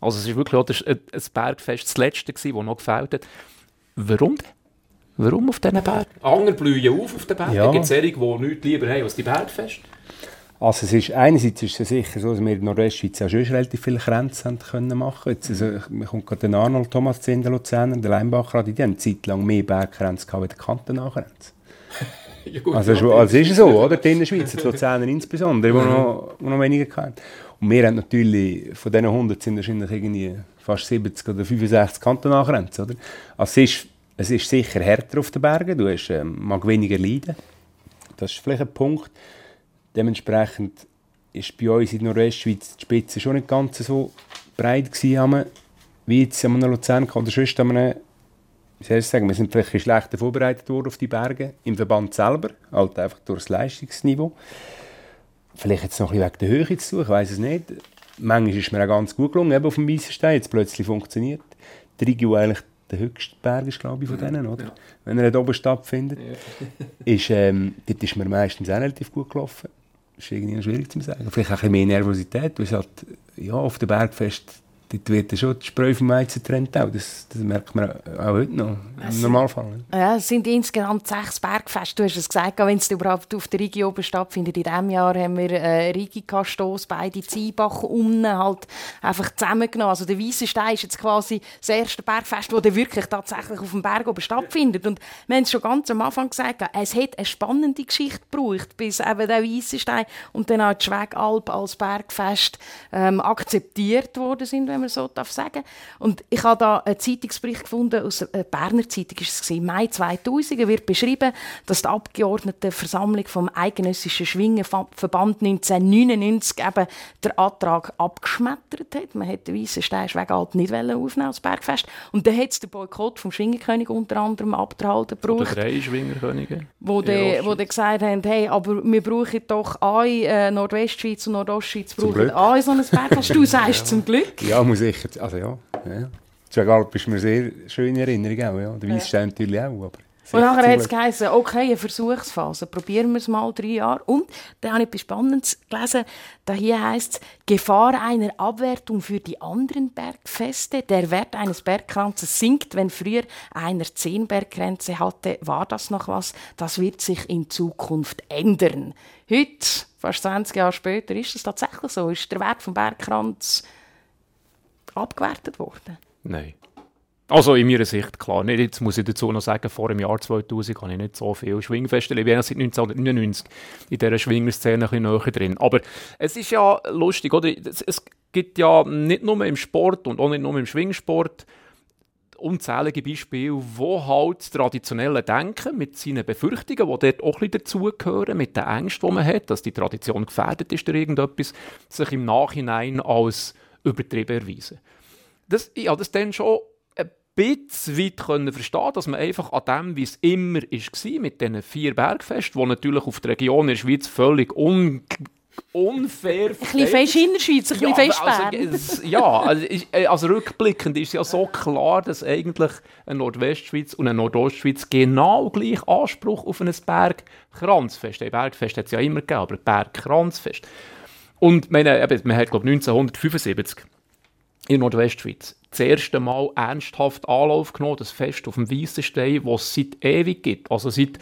Also es ist wirklich auch das, ein Bergfest das letzte gewesen, das noch gefällt hat. Warum denn? Warum auf diesen Bergen? Andere blühen auf auf den Bergen. Ja. Gibt es solche, die nichts lieber haben als die Bergfest? Also es ist, einerseits ist es sicher so, dass wir in Nordwestschweiz auch schon relativ viele Grenzen können machen Jetzt, also, mir kommt gerade den Arnold Thomas zu der Luzerner, der Leinbacher, die haben eine Zeit lang mehr Berggrenzen gehabt als die Kantennachgrenze. ja, gut, also, ja, also ist es so, oder? Die Innerschweiz, die Luzerner insbesondere, die noch, noch weniger hatten. Und wir haben natürlich, von diesen 100 sind wahrscheinlich irgendwie fast 70 oder 65 Kantonalgrenzen, oder? Also es ist, es ist sicher härter auf den Bergen, du hast, ähm, mag weniger leiden. Das ist vielleicht ein Punkt. Dementsprechend ist bei uns in Nordwestschweiz die Spitze schon nicht ganz so breit gewesen, wie jetzt an einem Luzern oder sonst an einem wie soll ich sagen, wir sind vielleicht schlechter vorbereitet worden auf die Berge, im Verband selber, halt einfach durch das Leistungsniveau. Vielleicht jetzt noch ein bisschen wegen der Höhe zu tun, ich weiß es nicht. Manchmal ist mir auch ganz gut gelungen, eben auf dem Weissenstein, jetzt plötzlich funktioniert. Der Rigio eigentlich der höchste Berg ist, glaube ich, von denen, oder? Ja. Wenn er dort oben stattfindet. Ja. ist, ähm, dort ist mir meistens auch relativ gut gelaufen. Ist irgendwie schwierig zu sagen. Vielleicht auch ein bisschen mehr Nervosität, weil es halt, ja, auf dem Bergfest dort wird schon die Spreu vom Weizen getrennt. Auch. Das, das merkt man auch heute noch im Normalfall. Ja, es sind insgesamt sechs Bergfeste. Du hast es gesagt, wenn es überhaupt auf der Rigi oben stattfindet. In diesem Jahr haben wir äh, Rigi-Kastoss, beide Ziebach unten halt einfach zusammengenommen. Also der Weissenstein ist jetzt quasi das erste Bergfest, das wirklich tatsächlich auf dem Berg oben stattfindet. Und wir haben es schon ganz am Anfang gesagt, es hat eine spannende Geschichte gebraucht, bis eben der Weissenstein und dann auch die Schwegalp als Bergfest ähm, akzeptiert worden sind, wenn man so darf sagen Und ich habe da einen Zeitungsbericht gefunden, aus der Berner Zeitung ist es Mai 2000, wird beschrieben, dass die Abgeordnetenversammlung vom Eidgenössischen Schwingenverband 1999 eben den Antrag abgeschmettert hat. Man hätte den weißen Steinschwegalp nicht aufnehmen als Bergfest. Und dann hat es den Boykott vom Schwingerkönig unter anderem abgehalten gebraucht. Oder drei Schwingerkönige. Wo die, wo die gesagt haben, hey, aber wir brauchen doch ein äh, Nordwestschweiz und Nordostschweiz brauchen ein so ein Bergfest. Du sagst ja. zum Glück. Ja, muss sicher, also ja, ja. Jagalp ist mir sehr schön in Erinnerung auch, ja. Der Weissstein natürlich auch, aber... Und nachher hat es geheißen, okay, eine Versuchsphase, probieren wir es mal drei Jahre. Und dann habe ich etwas Spannendes gelesen, da hier heißt es, Gefahr einer Abwertung für die anderen Bergfeste. Der Wert eines Bergkranzes sinkt, wenn früher einer zehn Berggrenze hatte. War das noch was? Das wird sich in Zukunft ändern. Heute, fast 20 Jahre später, ist es tatsächlich so. Ist der Wert vom Bergkranz abgewertet worden? Nein. Also in meiner Sicht, klar. Nicht, jetzt muss ich dazu noch sagen, vor dem Jahr 2000 habe ich nicht so viel Schwingfeste. Ich bin seit 1999 in dieser Schwingerszene ein bisschen näher drin. Aber es ist ja lustig, oder? Es, gibt ja nicht nur im Sport und auch nicht nur im Schwingsport unzählige Beispiele, wo halt das traditionelle Denken mit seinen Befürchtungen, die dort auch ein dazugehören, mit den Ängsten, die man hat, dass die Tradition gefährdet ist durch irgendetwas, sich im Nachhinein als übertrieben erweisen. Das, ich habe das dann schon bisschen weit können verstehen dass man einfach an dem, wie es immer war, mit diesen vier Bergfesten, die natürlich auf der Region in der Schweiz völlig un unfair Ein bisschen fest in der Schweiz, ein bisschen fest also, Ja, also, äh, also, rückblickend ist ja so klar, dass eigentlich eine Nordwestschweiz und eine Nordostschweiz genau gleich Anspruch auf ein Bergkranzfest haben. Bergfest hat es ja immer gegeben, aber Bergkranzfest. Und meine, man hat, glaube ich, 1975 in Nordwestschweiz das erste Mal ernsthaft Anlauf genommen, das Fest auf dem Weissenstein, das es seit ewig gibt. Also seit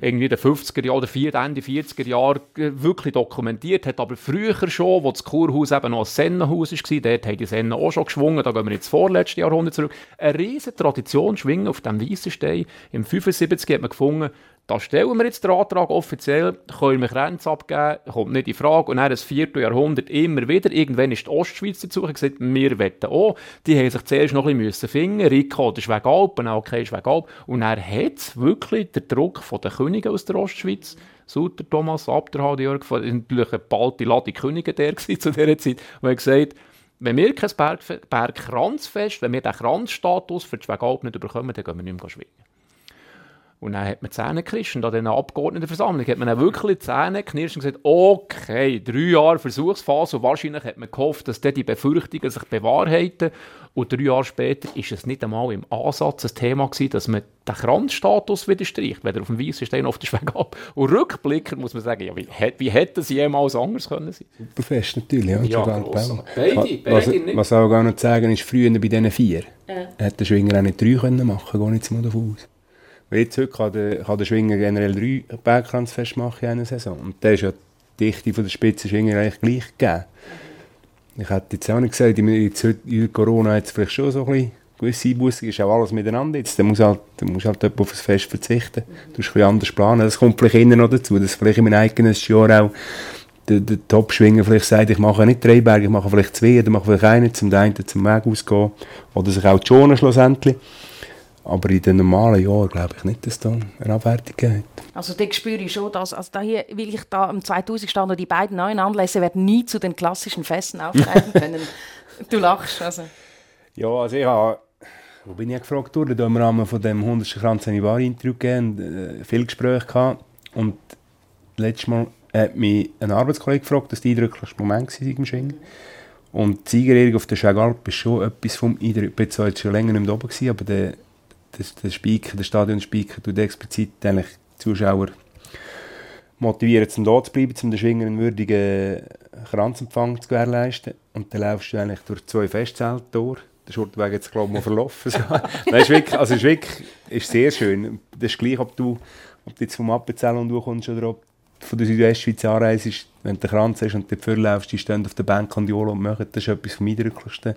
irgendwie den 50er Jahren oder Ende 40er Jahren wirklich dokumentiert hat. Aber früher schon, wo das Kurhaus eben noch ein Sennenhaus war, dort haben die Sennen auch schon geschwungen, da gehen wir ins vorletzte Jahrhundert zurück. Eine riesige Tradition schwingen auf dem Weissenstein. Im 75 hat man gefunden, da stellen wir jetzt den Antrag offiziell, können wir Grenzen abgeben, kommt nicht in Frage. Und dann das vierte Jahrhundert immer wieder. Irgendwann ist die Ostschweiz dazu gesagt, wir wetten auch. Die haben sich zuerst noch ein bisschen finden Rico, das ist wegen Alpen, okay, ist wegen Alpen. Und er hat wirklich den Druck von den Königen aus der Ostschweiz, Sutter, Thomas, Abderhard, Jörg, natürlich eine balte Lade Könige der zu dieser Zeit, und er gesagt, wenn wir kein Berg, Bergkranzfest, wenn wir den Kranzstatus für die Schwegalp nicht bekommen, dann gehen wir nicht mehr schwingen. Und dann hat man die Zähne geknirscht und an dieser Abgeordnetenversammlung hat man dann wirklich die Zähne geknirscht und gesagt, okay, drei Jahre Versuchsphase und wahrscheinlich hat man gehofft, dass dann die Befürchtungen sich bewahrheiten und drei Jahre später ist es nicht einmal im Ansatz ein Thema gewesen, dass man den Kranzstatus wieder streicht, weder auf dem weißen Stein auf der Schweg ab. Und rückblickend muss man sagen, ja, wie, wie hätte es jemals anders können sein? Super fest natürlich, ja. ja beide, beide was, was auch gar nicht sagen ist, früher bei diesen vier ja. hätte Schwinger auch nicht drei können machen, ich jetzt mal davon aus. Jetzt heute kann der, kann der Schwinger generell drei Bergkranzfest machen in einer Saison. Und da ist ja die Dichte von der Spitzenschwinger eigentlich gleich gegeben. Ich hätte jetzt auch nicht gesagt, jetzt heute, in Corona hat es vielleicht schon so ein bisschen gewisse Einbußen, ist auch alles miteinander jetzt. Dann musst halt, dann musst halt auf das Fest verzichten. Du musst ein anders planen. Das kommt vielleicht innen noch dazu, dass vielleicht in meinem eigenen Jahr auch der, der Top-Schwinger vielleicht sagt, ich mache nicht drei Berge, ich mache vielleicht zwei, oder mache vielleicht einen, zum einen zum Weg ausgehen. Oder sich auch schonen schlussendlich. Aber in den normalen Jahren glaube ich nicht, dass es da eine Abwertung gibt. Also da spüre ich schon, dass also da hier, weil ich da am 2000 stand die beiden neuen Anlässe werden nie zu den klassischen Festen auftreten können. du lachst. Also. Ja, also ich habe, wo bin ich gefragt worden, da im Rahmen von dem 100. Kranz eine Bar Interview gegeben, äh, viel Gespräche gehabt und letztes Mal hat mich ein Arbeitskollege gefragt, das der eindrücklichste Moment war im Schwingen. Und die Siegerehrung auf der Schägalp ist schon etwas vom Eindruck. Ich zwar jetzt schon länger nicht mehr oben gewesen, aber der der Speaker, der Stadionspeaker tut explizit eigentlich die Zuschauer motivieren, zum da zu bleiben, um den Schwinger einen würdigen Kranzempfang zu gewährleisten. Und dann laufst du eigentlich durch zwei Festzelte durch. Der Schurtweg jetzt, glaube ich, mal verlaufen. Nein, ist wirklich, also ist wirklich ist sehr schön. Das ist gleich, ob du, ob du jetzt vom Appenzell kommst oder ob du von der Südwestschweiz anreist, wenn du den Kranz hast und dort laufst, die stehen auf der Bank und Jolo und machen. Das ist etwas vom Eindrücklichsten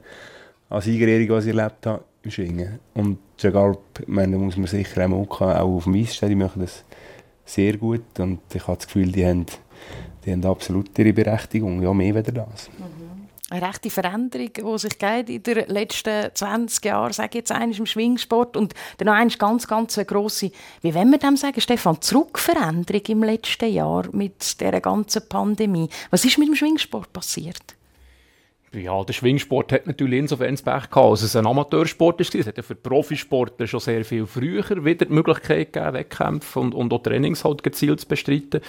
an Siegerehrung, was ich erlebt habe im Schwingen. Und Jagalp, meine, muss man sicher auch, auch auf dem Eis stehen, die machen das sehr gut und ich habe das Gefühl, die haben, die haben absolut ihre Berechtigung, ja, mehr als das. Mhm. Eine rechte Veränderung, die sich in den letzten 20 Jahren, sage ich jetzt eines im Schwingsport und dann noch eines ganz, ganz grosse, wie wollen wir dem sagen, Stefan, Zurückveränderung im letzten Jahr mit dieser ganzen Pandemie. Was ist mit dem Schwingsport passiert? Ja, der Schwingsport hat natürlich insofern Pech gehabt, als es ein Amateursport ist. Es hat ja für Profisportler schon sehr viel früher wieder die Möglichkeit gegeben, Wettkämpfe und, und auch Trainings halt gezielt zu bestreiten.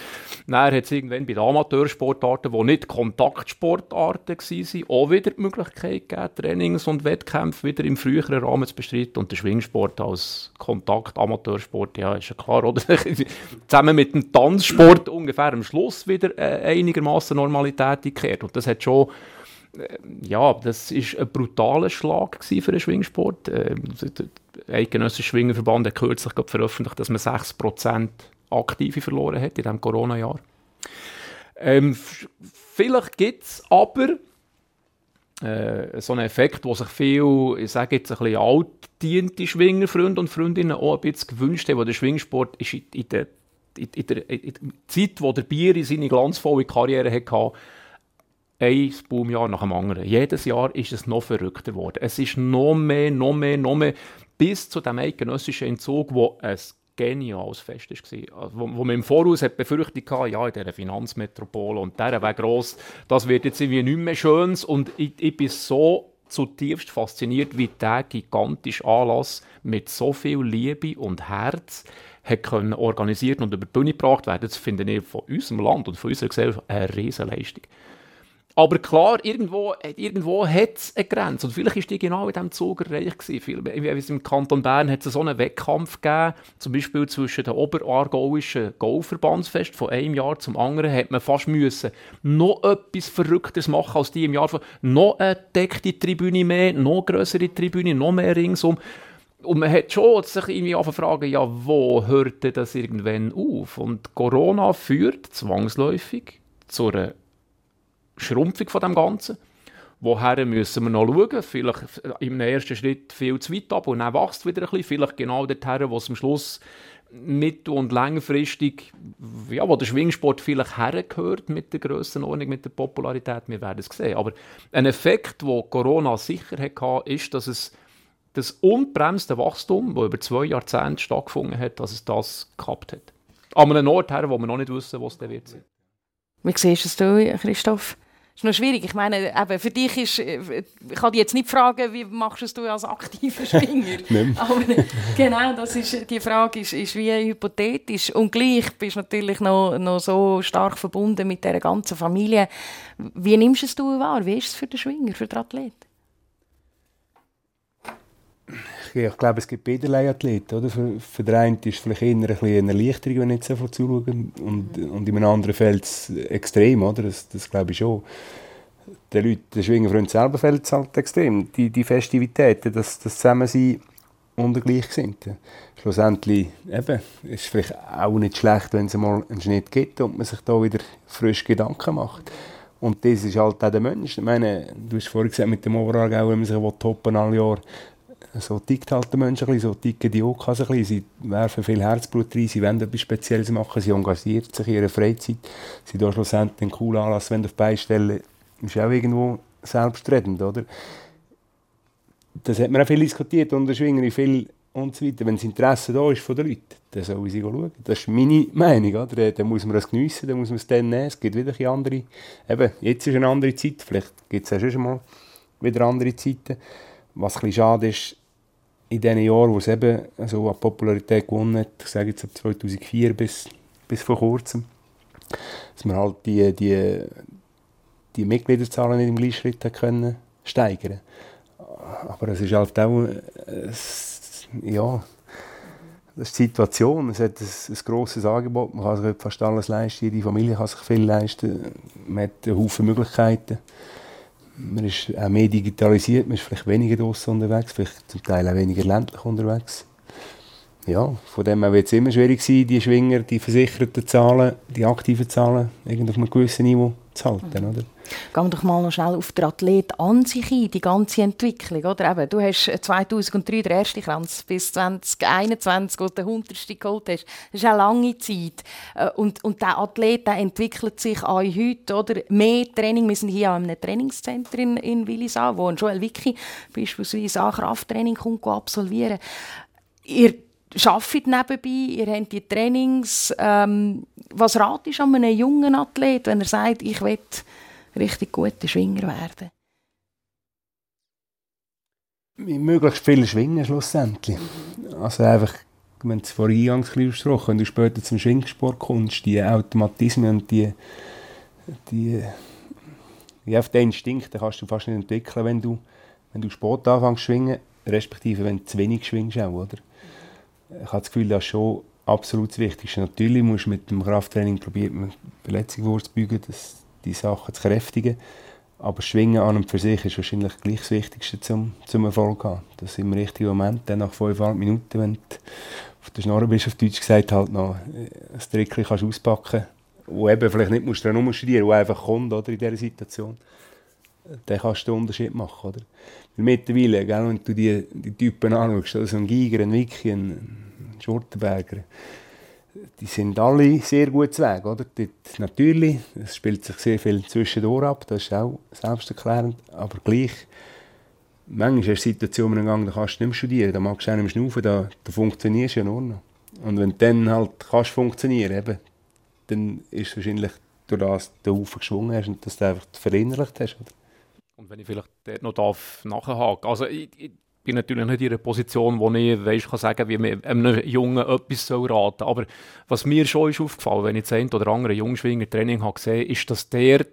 Dann hat es irgendwann bei den Amateursportarten, die nicht Kontaktsportarten waren, auch wieder die Möglichkeit gegeben, Trainings und Wettkämpfe wieder im früheren Rahmen zu bestreiten. Und der Schwingsport als Kontakt-Amateursport, ja, ist ja klar, oder? Zusammen mit dem Tanzsport ungefähr am Schluss wieder äh, einigermaßen Normalität gekehrt. Und das hat schon ja, das ist ein brutaler Schlag für den Schwingsport. Äh, der Eidgenössische Schwingerverband hat kürzlich veröffentlicht, dass man 6% Aktive verloren hat in diesem Corona-Jahr. Ähm, vielleicht gibt es aber äh, so einen Effekt, wo sich viele, ich sage jetzt ein bisschen altdiente Schwingerfreunde und Freundinnen auch ein bisschen gewünscht haben, wo der Schwingsport ist in, in, der, in, in der Zeit, wo der Bier seine glanzvolle Karriere hatte, ein Boomjahr nach dem anderen. Jedes Jahr ist es noch verrückter geworden. Es ist noch mehr, noch mehr, noch mehr, bis zu dem eidgenössischen Entzug, wo ein geniales Fest war. Also, wo, wo man im Voraus hat Befürchtung hatte, ja, in dieser Finanzmetropole und der wäre gross, das wird jetzt irgendwie nicht mehr schön. Und ich, ich bin so zutiefst fasziniert, wie dieser gigantische Anlass mit so viel Liebe und Herz können organisiert und über die Bühne gebracht werden. Das finde ich von unserem Land und von unserer Gesellschaft eine Riesenleistung. Aber klar, irgendwo, irgendwo hat es eine Grenze. Und vielleicht war die genau in diesem Zug erreicht gewesen. Im Kanton Bern hat es so einen Wettkampf gegeben, zum Beispiel zwischen den Oberaargauischen Golfverbandsfest von einem Jahr zum anderen, hat man fast müssen noch etwas Verrücktes machen als die im Jahr von noch eine deckte Tribüne mehr, noch größere Tribüne, noch mehr ringsum. Und man hat schon sich irgendwie fragen, ja, wo hört das irgendwann auf? Und Corona führt zwangsläufig zu einer Schrumpfung von dem Ganzen. Woher müssen wir noch schauen? Vielleicht im ersten Schritt viel zu weit ab und dann wächst wieder ein bisschen. Vielleicht genau dorthin, wo es am Schluss mittel- und längerfristig, ja, wo der Schwingsport vielleicht hergehört mit der Grössenordnung, mit der Popularität, wir werden es sehen. Aber ein Effekt, wo Corona sicher hatte, ist, dass es das unbremste Wachstum, das über zwei Jahrzehnte stattgefunden hat, dass es das gehabt hat. An einem Ort her, wo wir noch nicht wissen, es dann wird sein. Wie siehst du es, Christoph? Ist noch schwierig. Ich meine, eben, für dich ist, äh, ich kann dich jetzt nicht fragen, wie machst du als aktiver Springer? Aber genau, das ist, die Frage ist, ist wie hypothetisch. Und gleich bist du natürlich noch, noch so stark verbunden mit der ganzen Familie. Wie nimmst du es wahr? Wie ist es für den Schwinger, für den Athlet? Ich glaube, es gibt beiderlei Athleten. Oder? Für, für den einen ist es vielleicht eher ein eine Erleichterung, wenn ich nicht so viel zuschaue. Und, und in einem anderen fällt es extrem. Oder? Das, das glaube ich schon. Den Leuten, den Schwingerfreunden selber fällt es halt extrem. Die, die Festivitäten, das, das Zusammensein unter Gleichgesinnten. Schlussendlich eben, ist es vielleicht auch nicht schlecht, wenn es mal einen Schnitt gibt und man sich da wieder frisch Gedanken macht. Und das ist halt auch der Mensch. Ich meine, du hast vorhin gesagt, mit dem Oberargau, wenn man sich toppen alle Jahre so tickt halt der Mensch ein bisschen, so ticken die auch ein bisschen. Sie werfen viel Herzblut rein, sie wollen etwas Spezielles machen, sie engagieren sich in ihrer Freizeit. Sie da schlussendlich einen coolen Anlass auf die Beine stellen, ist auch irgendwo selbstredend, oder? Das hat man auch viel diskutiert unter Schwingern, viel und so weiter. Wenn das Interesse da ist von den Leuten, dann sollen sie schauen. Das ist meine Meinung, oder? Dann muss man es geniessen, dann muss man es dann nehmen. Es gibt wieder andere, eben, jetzt ist eine andere Zeit, vielleicht gibt es auch schon mal wieder andere Zeiten. Was ein bisschen schade ist, in den Jahren, wo es eben so an Popularität gewonnen hat, ich sage jetzt ab 2004 bis, bis vor kurzem, dass man halt die, die, die Mitgliederzahlen nicht im gleichen Schritt können steigern. Aber es ist halt auch, äh, ja, das ist die Situation. Es hat ein, ein grosses Angebot, man kann sich fast alles leisten, die Familie kann sich viel leisten, man hat einen Haufen Möglichkeiten man ist auch mehr digitalisiert, man ist vielleicht weniger draußen unterwegs, vielleicht zum Teil auch weniger ländlich unterwegs. Ja, von dem her wird es immer schwierig sein, die Schwinger, die versicherten Zahlen, die aktiven Zahlen, irgendwie auf einem gewissen Niveau zu halten, mhm. oder? Gehen wir doch mal noch schnell auf den Athlet an sich ein, die ganze Entwicklung. Oder? Eben, du hast 2003 den ersten Kranz bis 2021, wo du den 100. geholt hast. Das ist eine lange Zeit. Äh, und, und der Athlet der entwickelt sich auch heute. Oder? Mehr Training. Wir sind hier an einem Trainingscenter in, in Willisau, wo Joel Wicki beispielsweise auch Krafttraining kommt, absolvieren Ihr arbeitet nebenbei, ihr habt die Trainings. Ähm, was ratest du an einem jungen Athlet, wenn er sagt, ich will richtig guter Schwinger werden? Möglichst viel schwingen schlussendlich. Also einfach, wenn es vor eingangs gesprochen wenn du später zum Schwingsport kommst, die Automatismen und die, die ja, auf den Instinkt den kannst du fast nicht entwickeln, wenn du, wenn du Sport anfängst zu schwingen, respektive wenn du zu wenig schwingst auch, oder? Ich habe das Gefühl, das ist schon absolut das Wichtigste. Natürlich musst du mit dem Krafttraining probieren, Verletzungen vorzubeugen, das, die Sachen zu kräftigen. Aber Schwingen an und für sich ist wahrscheinlich gleich das Wichtigste zum, zum Erfolg haben. Das im richtigen Moment, dann nach 5,5 Minuten, wenn du auf der Schnorre bist, auf Deutsch gesagt, halt noch ein Trickchen kannst auspacken wo eben vielleicht nicht musst du dann studieren, wo einfach kommt oder, in dieser Situation, dann kannst du den Unterschied machen. Oder? Weil mittlerweile, gell, wenn du die, die Typen anschaust, also ein Giger, ein Wiki, ein Schurtenberger, die sind alle sehr gut zu Weg. Oder? Dort, natürlich, es spielt sich sehr viel zwischendurch ab, das ist auch selbsterklärend, aber gleich, manchmal du Situationen im da kannst du nicht mehr studieren, da magst du auch nicht mehr schnaufen, da, da funktionierst du ja nur noch. Und wenn du dann halt kannst funktionieren, eben, dann ist es wahrscheinlich durch das den Haufen geschwungen hast und dass du einfach verinnerlicht hast. Oder? Und wenn ich vielleicht dort noch darf nachhaken. Also ich, ich bin natürlich nicht in einer Position, wo ich weiss, kann sagen wie man einem Jungen etwas soll raten soll. Aber was mir schon ist aufgefallen, wenn ich das ein oder andere Jungschwinger-Training habe gesehen, ist, dass der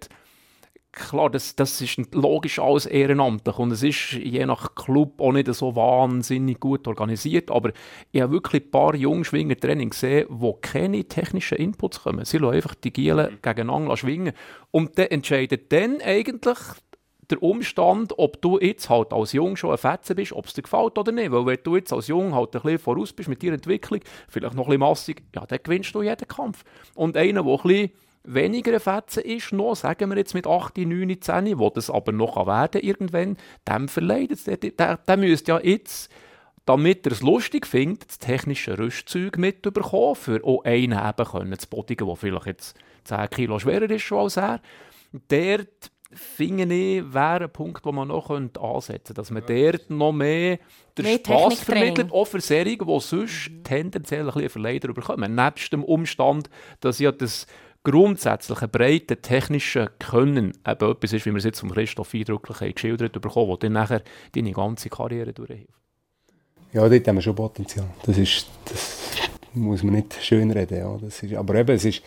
klar, das, das ist logisch alles ehrenamtlich. Und es ist je nach Club auch nicht so wahnsinnig gut organisiert, aber ich habe wirklich ein paar Jungschwinger-Training gesehen, wo keine technischen Inputs kommen. Sie lassen einfach die Gielen gegeneinander schwingen. Und dann entscheidet dann eigentlich der Umstand, ob du jetzt halt als Jung schon ein Fetzen bist, ob es dir gefällt oder nicht. Weil wenn du jetzt als Jung halt ein bisschen voraus bist mit deiner Entwicklung, vielleicht noch ein bisschen massig, ja, dann gewinnst du jeden Kampf. Und einer, der ein bisschen weniger Fetzen ist, noch, sagen wir jetzt mit 8, 9, 10, wo das aber noch werden irgendwann, dem verleidet es. Der, der, der müsste ja jetzt, damit er es lustig findet, das technische Rüstzeug mitbekommen, für auch einen eben können zu bodigen, der vielleicht jetzt 10 Kilo schwerer ist schon als er. Dort finde ich, wäre ein Punkt, wo man noch ansetzen könnte, dass man ja. dort noch mehr den mehr Spass vermittelt, auch für Serien, die sonst tendenziell ein bisschen Verleider bekommen. Nebst dem Umstand, dass ja das grundsätzliche breite technische Können eben etwas ist, wie wir es jetzt vom Christoph eindrücklich geschildert bekommen, das dann nachher deine ganze Karriere durchhilft. Ja, dort haben wir schon Potenzial. Das ist, das muss man nicht schönreden. Ja. Das ist, aber eben, es ist,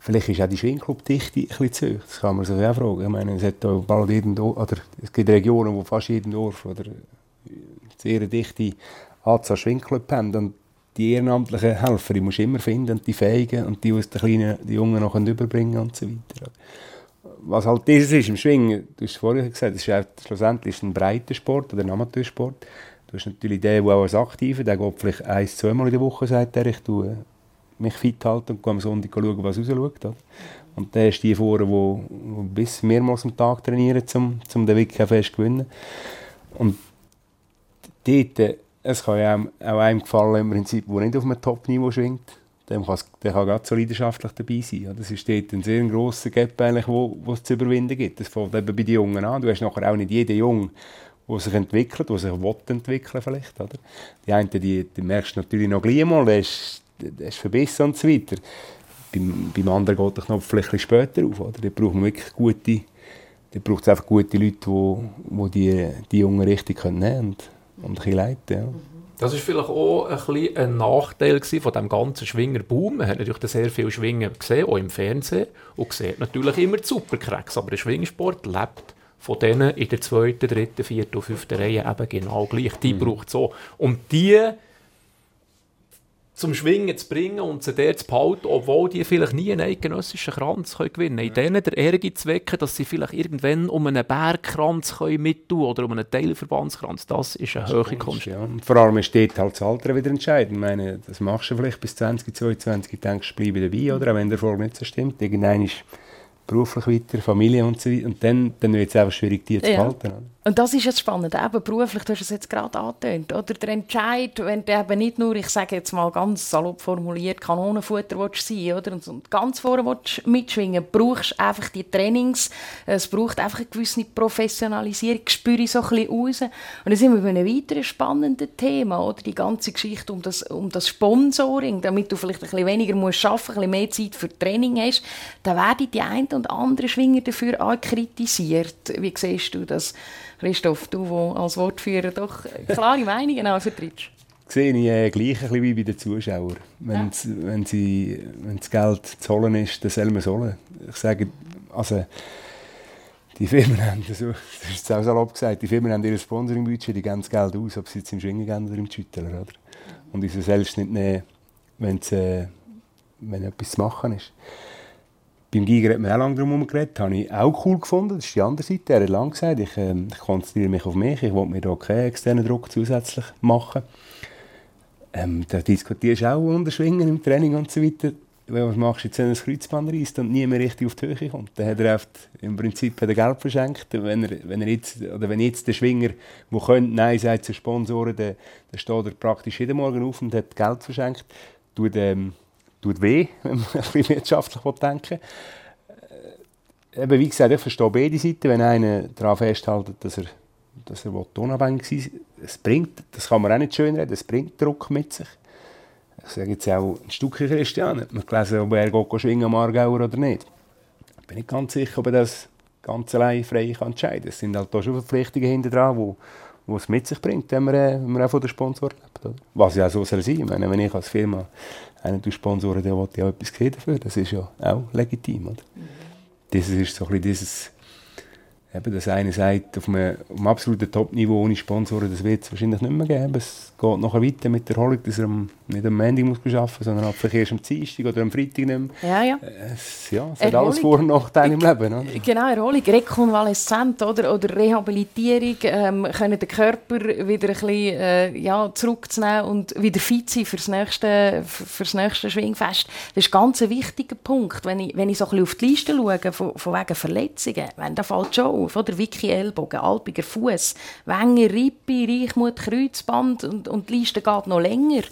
vielleicht ist auch die Schwingclub-Dichte ein bisschen zu hoch. Das kann man sich auch fragen. Ich meine, es, hat bald jeden Dorf, oder es gibt Regionen, wo fast jeden Dorf oder sehr dichte Anzahl Schwingclubs haben. Und die ehrenamtlichen Helfer, die musst du immer finden, die Fähigen und die, die den kleinen, die Jungen noch überbringen und so weiter. Was halt dieses ist im Schwingen, du hast es vorher gesagt, es ist auch, schlussendlich ein breiter Sport oder ein Amateursport. Du hast natürlich den, der auch als Aktiver, der geht vielleicht ein, zweimal in der Woche, sagt er, ich tue mich fit halten und am Sonntag schauen, was rausschaut. Und der ist die vorne, die bis mehrmals am Tag trainieren, um, um den Wickenfest zu gewinnen. Und dort es kann ja auch einem gefallen, im Prinzip, der nicht auf einem Top-Niveau schwingt. Dem der kann gerade so leidenschaftlich dabei sein. Das ist dort ein sehr grosser Gap, eigentlich, wo, wo es zu überwinden gibt. Das fängt eben bei den Jungen an. Du hast nachher auch nicht jeden Jungen, der sich entwickelt, der sich will vielleicht. Oder? Die einen, die, die merkst du natürlich noch gleich mal, der ist, der ist verbessert und so weiter. Beim, beim anderen geht der Knopf vielleicht ein später auf. Oder? Da braucht man wirklich gute, da braucht es einfach gute Leute, die, die die, die Jungen richtig können nehmen können und ein bisschen leiten. Ja. Das war vielleicht auch ein, bisschen ein Nachteil von dem ganzen Schwingerboom. Man hat natürlich sehr viel Schwingen gesehen, auch im Fernsehen, und sieht natürlich immer die Supercracks. Aber der Schwingsport lebt von denen in der zweiten, dritten, vierten und fünften Reihe eben genau gleich. Die mhm. braucht es auch. Und die zum Schwingen zu bringen und sie dort zu behalten, obwohl die vielleicht nie einen eidgenössischen Kranz können gewinnen können. In denen der Ehrgeiz zu wecken, dass sie vielleicht irgendwann um einen Bergkranz können mittun oder um einen Teilverbandskranz, das ist eine hohe Kunst. Ja. Und vor allem steht halt das Alter wieder entscheidend. Ich meine, das machst du vielleicht bis 2022, denkst du, bleibe dabei, oder? Auch wenn der Erfolg nicht so stimmt. Irgendwann ist beruflich weiter, Familie und so weiter. Und dann, dann wird es einfach schwierig, die zu ja. Und das ist jetzt spannend, eben beruflich, du hast es jetzt gerade angetönt, oder? Der Entscheid, wenn du eben nicht nur, ich sage jetzt mal ganz salopp formuliert, Kanonenfutter willst sein, oder? Und ganz vorne willst mitschwingen, brauchst du einfach die Trainings, es braucht einfach eine gewisse Professionalisierung, spüre ich so ein bisschen raus. Und dann sind wir bei einem weiteren spannenden Thema, oder? Die ganze Geschichte um das, um das Sponsoring, damit du vielleicht ein bisschen weniger musst arbeiten, ein bisschen mehr Zeit für Training hast, da werden die einen und andere Schwinger dafür auch kritisiert. Wie siehst du das, Christoph, du, der als Wortführer doch klare Meinungen auch vertrittst? sehe ich äh, gleich ein wie bei den Zuschauern. Wenn, ja. wenn, sie, wenn das Geld zu holen ist, dann soll man sollen. Ich sage, also, die Firmen haben, das ist auch salopp gesagt, die Firmen haben ihr Sponsoring-Budget, die geben das Geld aus, ob sie jetzt im Schwingen geben oder im Schütteln. Oder? Und uns selbst nicht nehmen, äh, wenn etwas zu machen ist. Beim Giger hat man auch lange darum geredet, habe ich auch cool gefunden. Das ist die andere Seite. Er hat lange gesagt, ich, äh, ich konzentriere mich auf mich, ich will mir da keinen externen Druck zusätzlich machen. Ähm, da diskutierst du auch unter Schwingen im Training und so weiter. Machst du jetzt, wenn er das Kreuzband reißt und nie mehr richtig auf die Höhe kommt? Dann hat er oft im Prinzip er Geld verschenkt. Wenn, er, wenn, er jetzt, oder wenn jetzt der Schwinger, der könnte, Nein sagt zu Sponsoren, dann, dann steht er praktisch jeden Morgen auf und hat Geld verschenkt. Tut, ähm, tut weh, wenn man ein bisschen wirtschaftlich denken äh, Eben, wie gesagt, ich verstehe beide Seiten. Wenn einer daran festhält, dass er dass er unabhängig sein will. Es bringt, das kann man auch nicht schön reden, es bringt Druck mit sich. Ich sage jetzt auch ein Stückchen Christian, hat man gelesen, ob er schwingen am Aargauer oder nicht. Ich bin nicht ganz sicher, ob er das ganz allein frei entscheiden kann. Es sind halt da schon Verpflichtungen hinter dran, wo, wo es mit sich bringt, wenn man, wenn man auch von den Sponsoren lebt. Oder? Was ja so soll sein. Meine, wenn ich als Firma einen der Sponsoren, der will ja etwas sehen dafür. Das ist ja auch legitim. Oder? Das ist so ein bisschen dieses eben, dass einer sagt, auf einem, auf einem absoluten Top-Niveau ohne Sponsoren, das wird es wahrscheinlich nicht mehr geben. Es geht nachher weiter mit der Erholung, dass er am, nicht am Montag muss arbeiten sondern halt vielleicht erst am Dienstag oder am Freitag nicht. Ja, ja. Es, ja, es hat alles Vor- und Nachteile im Leben. Oder? Genau, Erholung, Rekonvaleszent oder, oder Rehabilitierung, ähm, können den Körper wieder ein bisschen äh, ja, zurückzunehmen und wieder fit sein für das nächste, für das nächste Schwingfest. Das ist ganz ein wichtiger Punkt, wenn ich, wenn ich so ein bisschen auf die Liste schaue, von, von wegen Verletzungen, wenn da fällt schon auf, oder? Vicky Ellbogen, Alpiger Fuß, Wenger, Rippe, Reichmut, Kreuzband und, und die Liste geht noch länger.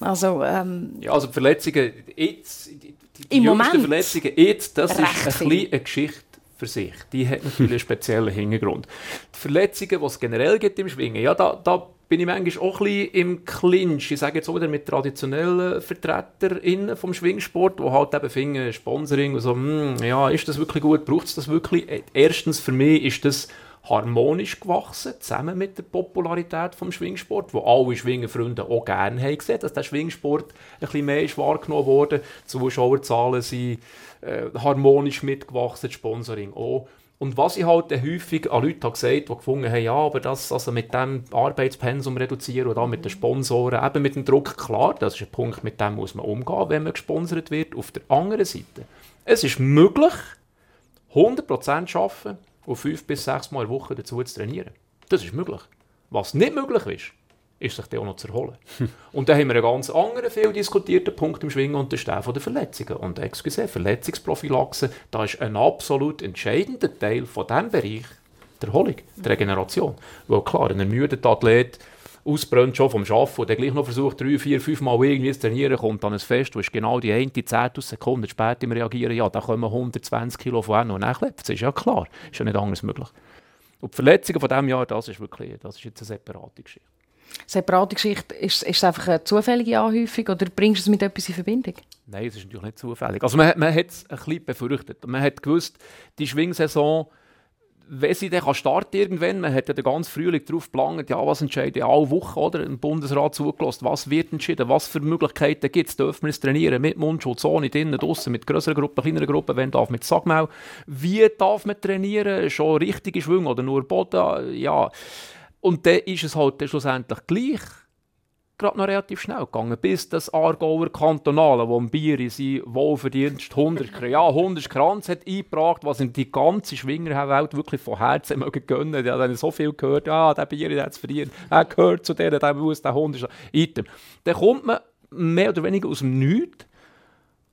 Also, ähm, ja, also die Verletzungen jetzt, die, die Im Moment Verletzungen jetzt, das ist ein bisschen eine Geschichte für sich. Die hat natürlich einen speziellen Hintergrund. Die Verletzungen, die es generell gibt im Schwingen, ja, da, da bin ich manchmal auch ein bisschen im Clinch. Ich sage jetzt auch wieder mit traditionellen VertreterInnen vom Schwingsport, die halt eben finden, Sponsoring und so, hm, ja, ist das wirklich gut, braucht es das wirklich? Erstens, für mich ist das harmonisch gewachsen, zusammen mit der Popularität vom Schwingsport, wo alle Schwingerfreunde auch gerne haben gesehen, dass der Schwingsport ein bisschen mehr ist wahrgenommen wurde. Die Zuschauerzahlen sind äh, harmonisch mitgewachsen, das Sponsoring auch. Und was ich halt häufig an Leute habe gesagt die gefunden haben, ja, aber das also mit dem Arbeitspensum reduzieren oder mit den Sponsoren, eben mit dem Druck, klar, das ist ein Punkt, mit dem muss man umgehen, wenn man gesponsert wird. Auf der anderen Seite, es ist möglich, 100% arbeiten und fünf bis sechs Mal in der Woche dazu zu trainieren. Das ist möglich. Was nicht möglich ist, ist sich dann auch noch zu erholen. und dann haben wir einen ganz anderen, viel diskutierten Punkt im Schwingen und das ist der von den Verletzungen. Und excuse, Verletzungsprophylaxe, da ist ein absolut entscheidender Teil von diesem Bereich die Erholung, die Regeneration. Weil klar, ein ermüdeter Athlet ausbrennt schon vom Arbeiten und dann gleich noch versucht, drei, vier, fünf Mal irgendwie zu trainieren, kommt dann ein Fest, wo ist genau die eine Zehntel Sekunde später im Reagieren, ja, da kommen 120 Kilo von einem und nachleben. Das ist ja klar, ist ja nicht anders möglich. Und die Verletzungen von diesem Jahr, das ist wirklich, das ist jetzt eine separate Geschichte separate Geschichte, ist, ist es einfach eine zufällige Anhäufung oder bringst du es mit etwas in Verbindung? Nein, es ist natürlich nicht zufällig. Also man, man hat es ein bisschen befürchtet. Man hat gewusst, die Schwingsaison, wenn sie dann starten irgendwann, man hat ja den ganzen Frühling darauf geplant, ja, was entscheidet alle Woche, oder? Im Bundesrat zugelassen, was wird entschieden, was für Möglichkeiten gibt es, dürfen wir es trainieren, mit Mundschutz, ohne, drinnen, draussen, mit größeren Gruppen, kleineren Gruppen, wenn darf mit Sagmau, wie darf man trainieren, schon richtige Schwünge oder nur Boden, ja, und dann ist es halt dann schlussendlich gleich gerade noch relativ schnell gegangen, bis das Aargauer Kantonale, wo ein Bier in seinen Wohlverdienst 100, ja, 100 Kranz hat eingebracht, was in die ganze Schwingerwelt wirklich von Herzen mögen gönnen. Die haben so viel gehört, ja, der Bier hat es verdient, er gehört zu denen, der muss der 100 Item. Dann kommt man mehr oder weniger aus dem Nichts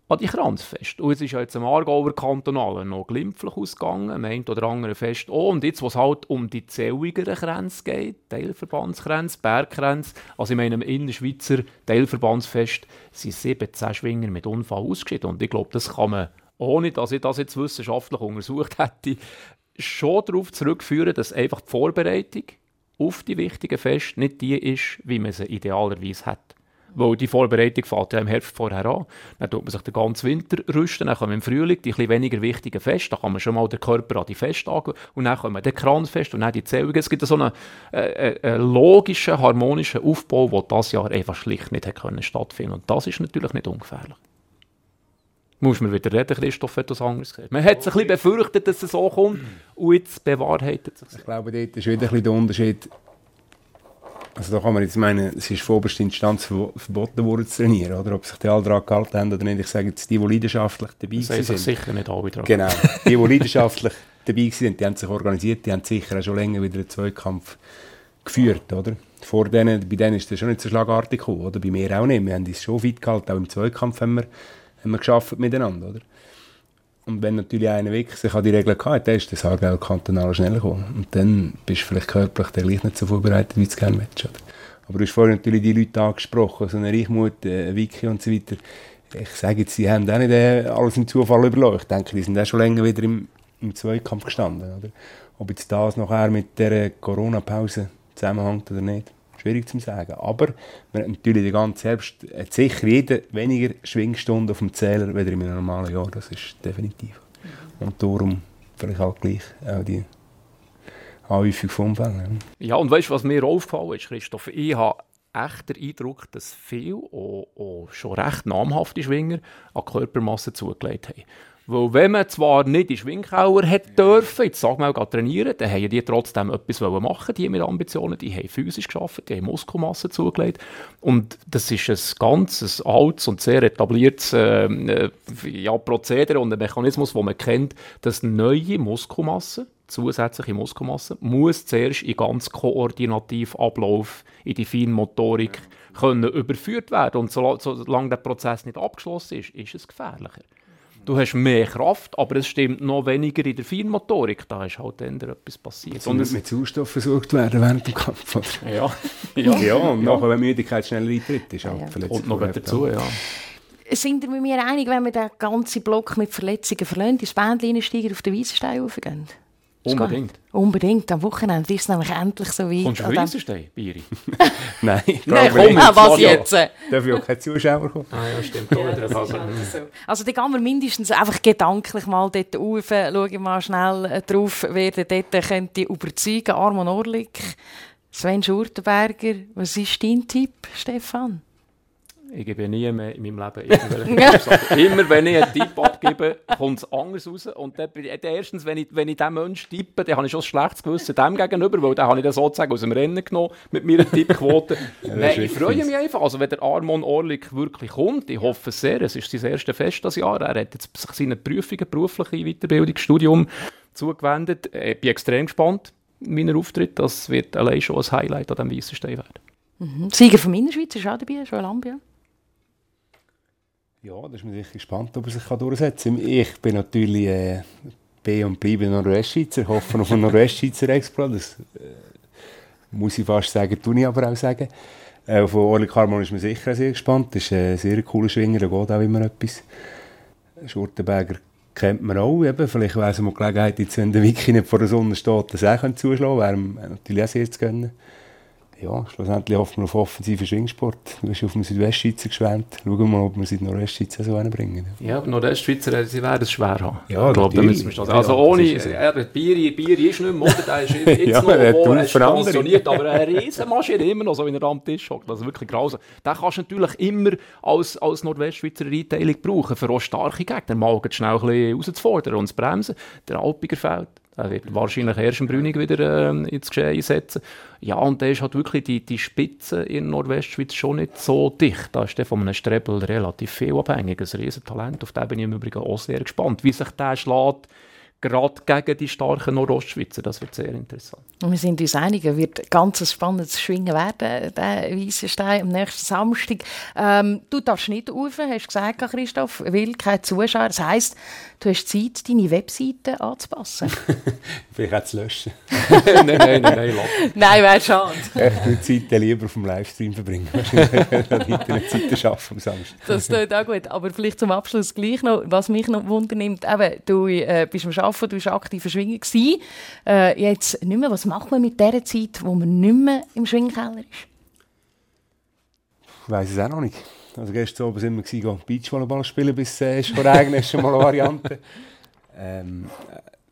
an die Kranzfest. Und es ist ja jetzt am Aargauer Kantonale noch glimpflich ausgegangen, am einen oder anderen Fest auch. Und jetzt, wo es halt um die zähligeren Kränze geht, Teilverbandskränze, Bergkränze, also in meinem Innerschweizer Teilverbandsfest sind 17 Schwinger mit Unfall ausgeschieden. Und ich glaube, das kann man, ohne dass ich das jetzt wissenschaftlich untersucht hätte, schon darauf zurückführen, dass einfach die Vorbereitung auf die wichtigen Feste nicht die ist, wie man sie idealerweise hat. Weil die Vorbereitung fängt ja im Herbst vorher an. Dann tut man sich den ganzen Winter rüsten, dann kommen im Frühling die ein weniger wichtigen Feste, da kann man schon mal den Körper an die Festtage und dann kommen der Kranzfest und dann die Zählungen. Es gibt so einen, äh, äh, logischen, harmonischen Aufbau, der das Jahr einfach schlicht nicht können stattfinden Und das ist natürlich nicht ungefährlich. Muss man wieder reden, Christoph, etwas anderes gesagt. Man hat sich ein bisschen befürchtet, dass es so kommt und jetzt bewahrheitet sich. Ich glaube, dort ist wieder ein bisschen der Unterschied. Also da kann man jetzt meinen, es ist von oberster Instanz verboten worden zu trainieren, oder? Ob sich die alle daran gehalten haben oder nicht. Ich sage jetzt, die, die leidenschaftlich dabei das sind. sicher nicht alle dran. Genau. Die, die leidenschaftlich dabei sind, die haben sich organisiert, die haben sicher auch schon länger wieder einen Zweikampf geführt, oder? Vor denen, bei denen ist das schon nicht so schlagartig gekommen, oder? Bei mir auch nicht. Wir haben uns schon fit gehalten, auch im Zweikampf haben wir haben wir geschafft miteinander, oder? Und wenn natürlich einer wirklich sich an die Regeln gehabt dann ist das Aargau kantonal schneller gekommen. Und dann bist du vielleicht körperlich gleich nicht so vorbereitet, wie du es gerne willst, oder? Aber du hast vorhin natürlich die Leute angesprochen, so eine Reichmut, äh, Wiki und so weiter. Ich sage jetzt, sie haben auch nicht äh, alles im Zufall überlegt. Ich denke, die sind auch schon länger wieder im, im Zweikampf gestanden, oder? Ob jetzt das nachher mit der Corona-Pause zusammenhängt oder nicht schwierig zu sagen. Aber man hat natürlich den ganzen Herbst hat sicher jeder weniger Schwingstunden auf dem Zähler als in einem normalen Jahr. Das ist definitiv. Und darum vielleicht auch gleich auch die Anhäufung von Unfällen. Ja, und weißt du, was mir aufgefallen ist, Christoph? Ich habe echt den Eindruck, dass viele, auch, auch schon recht namhafte Schwinger, an Körpermasse zugelegt haben. Weil wenn man zwar nicht in Schwingkauer hätte dürfen, jetzt sagen wir mal trainieren, dann haben die trotzdem etwas machen die mit Ambitionen, die haben physisch geschafft, die haben Muskelmasse zugelegt. Und das ist ein ganz altes und sehr etabliertes äh, ja, Prozedere und ein Mechanismus, den man kennt, dass neue Muskelmasse zusätzliche Muskelmasse muss zuerst in ganz koordinativ Ablauf in die Feinmotorik können überführt werden. Und solange der Prozess nicht abgeschlossen ist, ist es gefährlicher du hast mehr Kraft, aber es stimmt noch weniger in der Feinmotorik. Da ist halt dann etwas passiert. Und es mit Sauerstoff versorgt werden während dem Kampf. Oder? Ja. ja. ja, und ja. nachher, wenn Müdigkeit schnell eintritt, ist halt ja. Und noch dazu, ja. Sind wir mit mir einig, wenn wir den ganzen Block mit Verletzungen verlassen, ins Bändchen einsteigen, auf den Weissenstein raufgehen? Unbedingt. Unbedingt. Am Wochenende ist es nämlich endlich so weit. Kommst du für Eisenstein, Biri? Nein, Nein komm, ah, was jetzt? Darf ich auch keine Zuschauer kommen? Ah ja, stimmt. Ja, das also. also dann gehen wir mindestens einfach gedanklich mal dort rauf, schauen mal schnell äh, drauf, wer dort könnte überzeugen. Armon Orlik, Sven Schurtenberger. Was ist dein Tipp, Stefan? Ich gebe nie mehr in meinem Leben irgendwelche Immer wenn ich einen Tipp abgebe, kommt es anders raus. Und dann, erstens, wenn ich, wenn ich diesen Menschen tippe, dann habe ich schon ein schlechtes Gewissen dem gegenüber, weil dann habe ich das sozusagen aus dem Rennen genommen mit meiner Tippquote. ja, Nein, ich freue mich einfach. Also wenn der Armon Orlik wirklich kommt, ich hoffe es sehr, es ist sein erstes Fest das Jahr, er hat jetzt sich seinen Prüfungen, berufliche Weiterbildungsstudium zugewendet. Ich bin extrem gespannt, meiner Auftritt. Das wird allein schon ein Highlight an diesem Weissenstein werden. Mhm. Sieger von meiner Schweiz ist auch dabei, Joel Ambia. Ja, da ist man sicher gespannt, ob er sich durchsetzen kann. Ich bin natürlich äh, B und bleibe Nordwestschweizer, hoffe auf einen Nordwestschweizer Exploit. Das äh, muss ich fast sagen, tue ich aber auch sagen. Äh, von Orlik Harmon ist man sicher sehr gespannt. Das ist ein sehr cooler Schwinger, da geht auch immer etwas. Schurtenberger kennt man auch. Eben. Vielleicht wäre es mal Gelegenheit, jetzt, wenn der Wiki nicht vor der Sonne steht, das auch zuschlagen könnte. Wäre natürlich auch sehr zu gönnen ja, schlussendlich hoffen wir auf offensiven Schwingsport. Du hast auf den Südwestschweizer geschwärmt. Schauen wir mal, ob wir sie in der Nordwestschweizer so bringen. Ja, aber Nordwestschweizer, sie werden es schwer haben. Ja, ich glaube, da müssen wir Also ohne, ja, der Bier, Bier ist nicht mehr, oder? Der ist jetzt ja, noch, wo, er ist pensioniert, aber eine Riesenmaschine immer noch so, wie er am Tisch hockt. Das ist wirklich grausam. Den kannst du natürlich immer als, als Nordwestschweizer Retailing brauchen, für auch starke Gegner, mal schnell ein bisschen rauszufordern und zu bremsen. Der Alpiger fällt. Er wird wahrscheinlich erst im Brünig wieder äh, ins Geschehen setzen. Ja, und da ist halt wirklich die, die Spitze in Nordwestschweiz schon nicht so dicht. Da ist der von einem Strebel relativ viel abhängig. Ein Riesentalent. Auf den bin ich im Übrigen auch sehr gespannt, wie sich der schlägt gerade gegen die starken Nordostschweizer. Das wird sehr interessant. Und wir sind uns einig, es wird ganz ein spannendes Schwingen werden, der Weissenstein am nächsten Samstag. Ähm, du darfst nicht rauf, hast du gesagt, Christoph, weil kein Zuschauer. Das heisst, du hast Zeit, deine Webseite anzupassen. Vielleicht auch zu löschen. nein, nein, nein, nein, Nein, wäre schade. Ich würde die Zeit lieber vom Livestream verbringen. Internetseite schaffen am Samstag. Das tut auch gut. Aber vielleicht zum Abschluss gleich noch, was mich noch wundernimmt, eben, du äh, bist am arbeiten, du warst aktiv in Schwingen. Äh, jetzt nicht mehr. Was macht man mit der Zeit, wo man nicht mehr im Schwingkeller ist? Ich weiss es auch noch nicht. Also gestern Abend sind wir Beachvolleyball spielen, bis äh, es regnet, ist schon mal eine Variante. Ähm,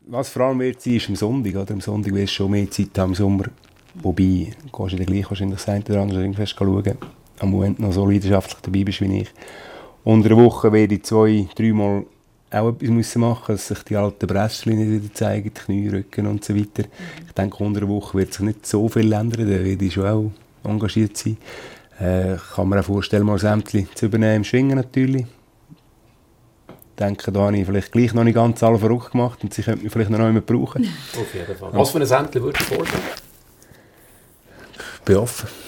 was vor allem wird sein, ist am Sonntag. Oder? Am Sonntag wirst du schon mehr Zeit haben im Sommer. Wobei, du gehst du gleich wahrscheinlich das eine oder andere fest schauen. Am Moment noch so leidenschaftlich dabei bist wie ich. Unter der Woche werde ich zwei, dreimal auch etwas müssen machen dass sich die alten Brestchen wieder zeigen, die Knie, Rücken und so weiter. Ich denke, unter der Woche wird sich nicht so viel ändern, da werde ich schon auch engagiert sein. Äh, kann mir auch vorstellen, mal Ämtchen zu übernehmen, im Schwingen natürlich. Ich denke, da habe ich vielleicht gleich noch nicht ganz alle verrückt gemacht und sie könnten mich vielleicht noch einmal brauchen. Auf jeden Fall. Was für ein Ämtchen würde ich vorstellen? Ich bin offen.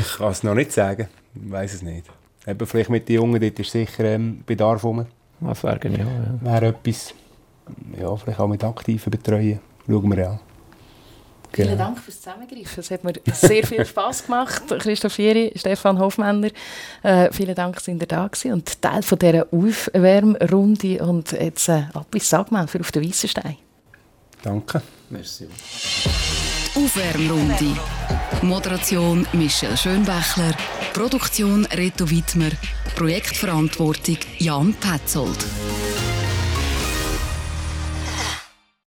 Ich kann es noch nicht sagen. Ich weiß es nicht. Eben vielleicht mit den Jungen, dort ist sicher ähm, Bedarf rum. Das wäre genial, ja. Wäre etwas, ja, vielleicht auch mit aktiven Betreuen. Schauen wir an. Genau. Vielen Dank fürs Zusammengreifen. Es hat mir sehr viel Spass gemacht. Christoph Fieri, Stefan Hofmänner, äh, vielen Dank, dass ihr da gewesen und Teil von dieser Aufwärmrunde. Und jetzt äh, ab ins Sagmann für auf den Weissenstein. Danke. Merci. Aufwärmrunde. Moderation Michel Schönbächler. Produktion Reto Wittmer. Projektverantwortung Jan Petzold.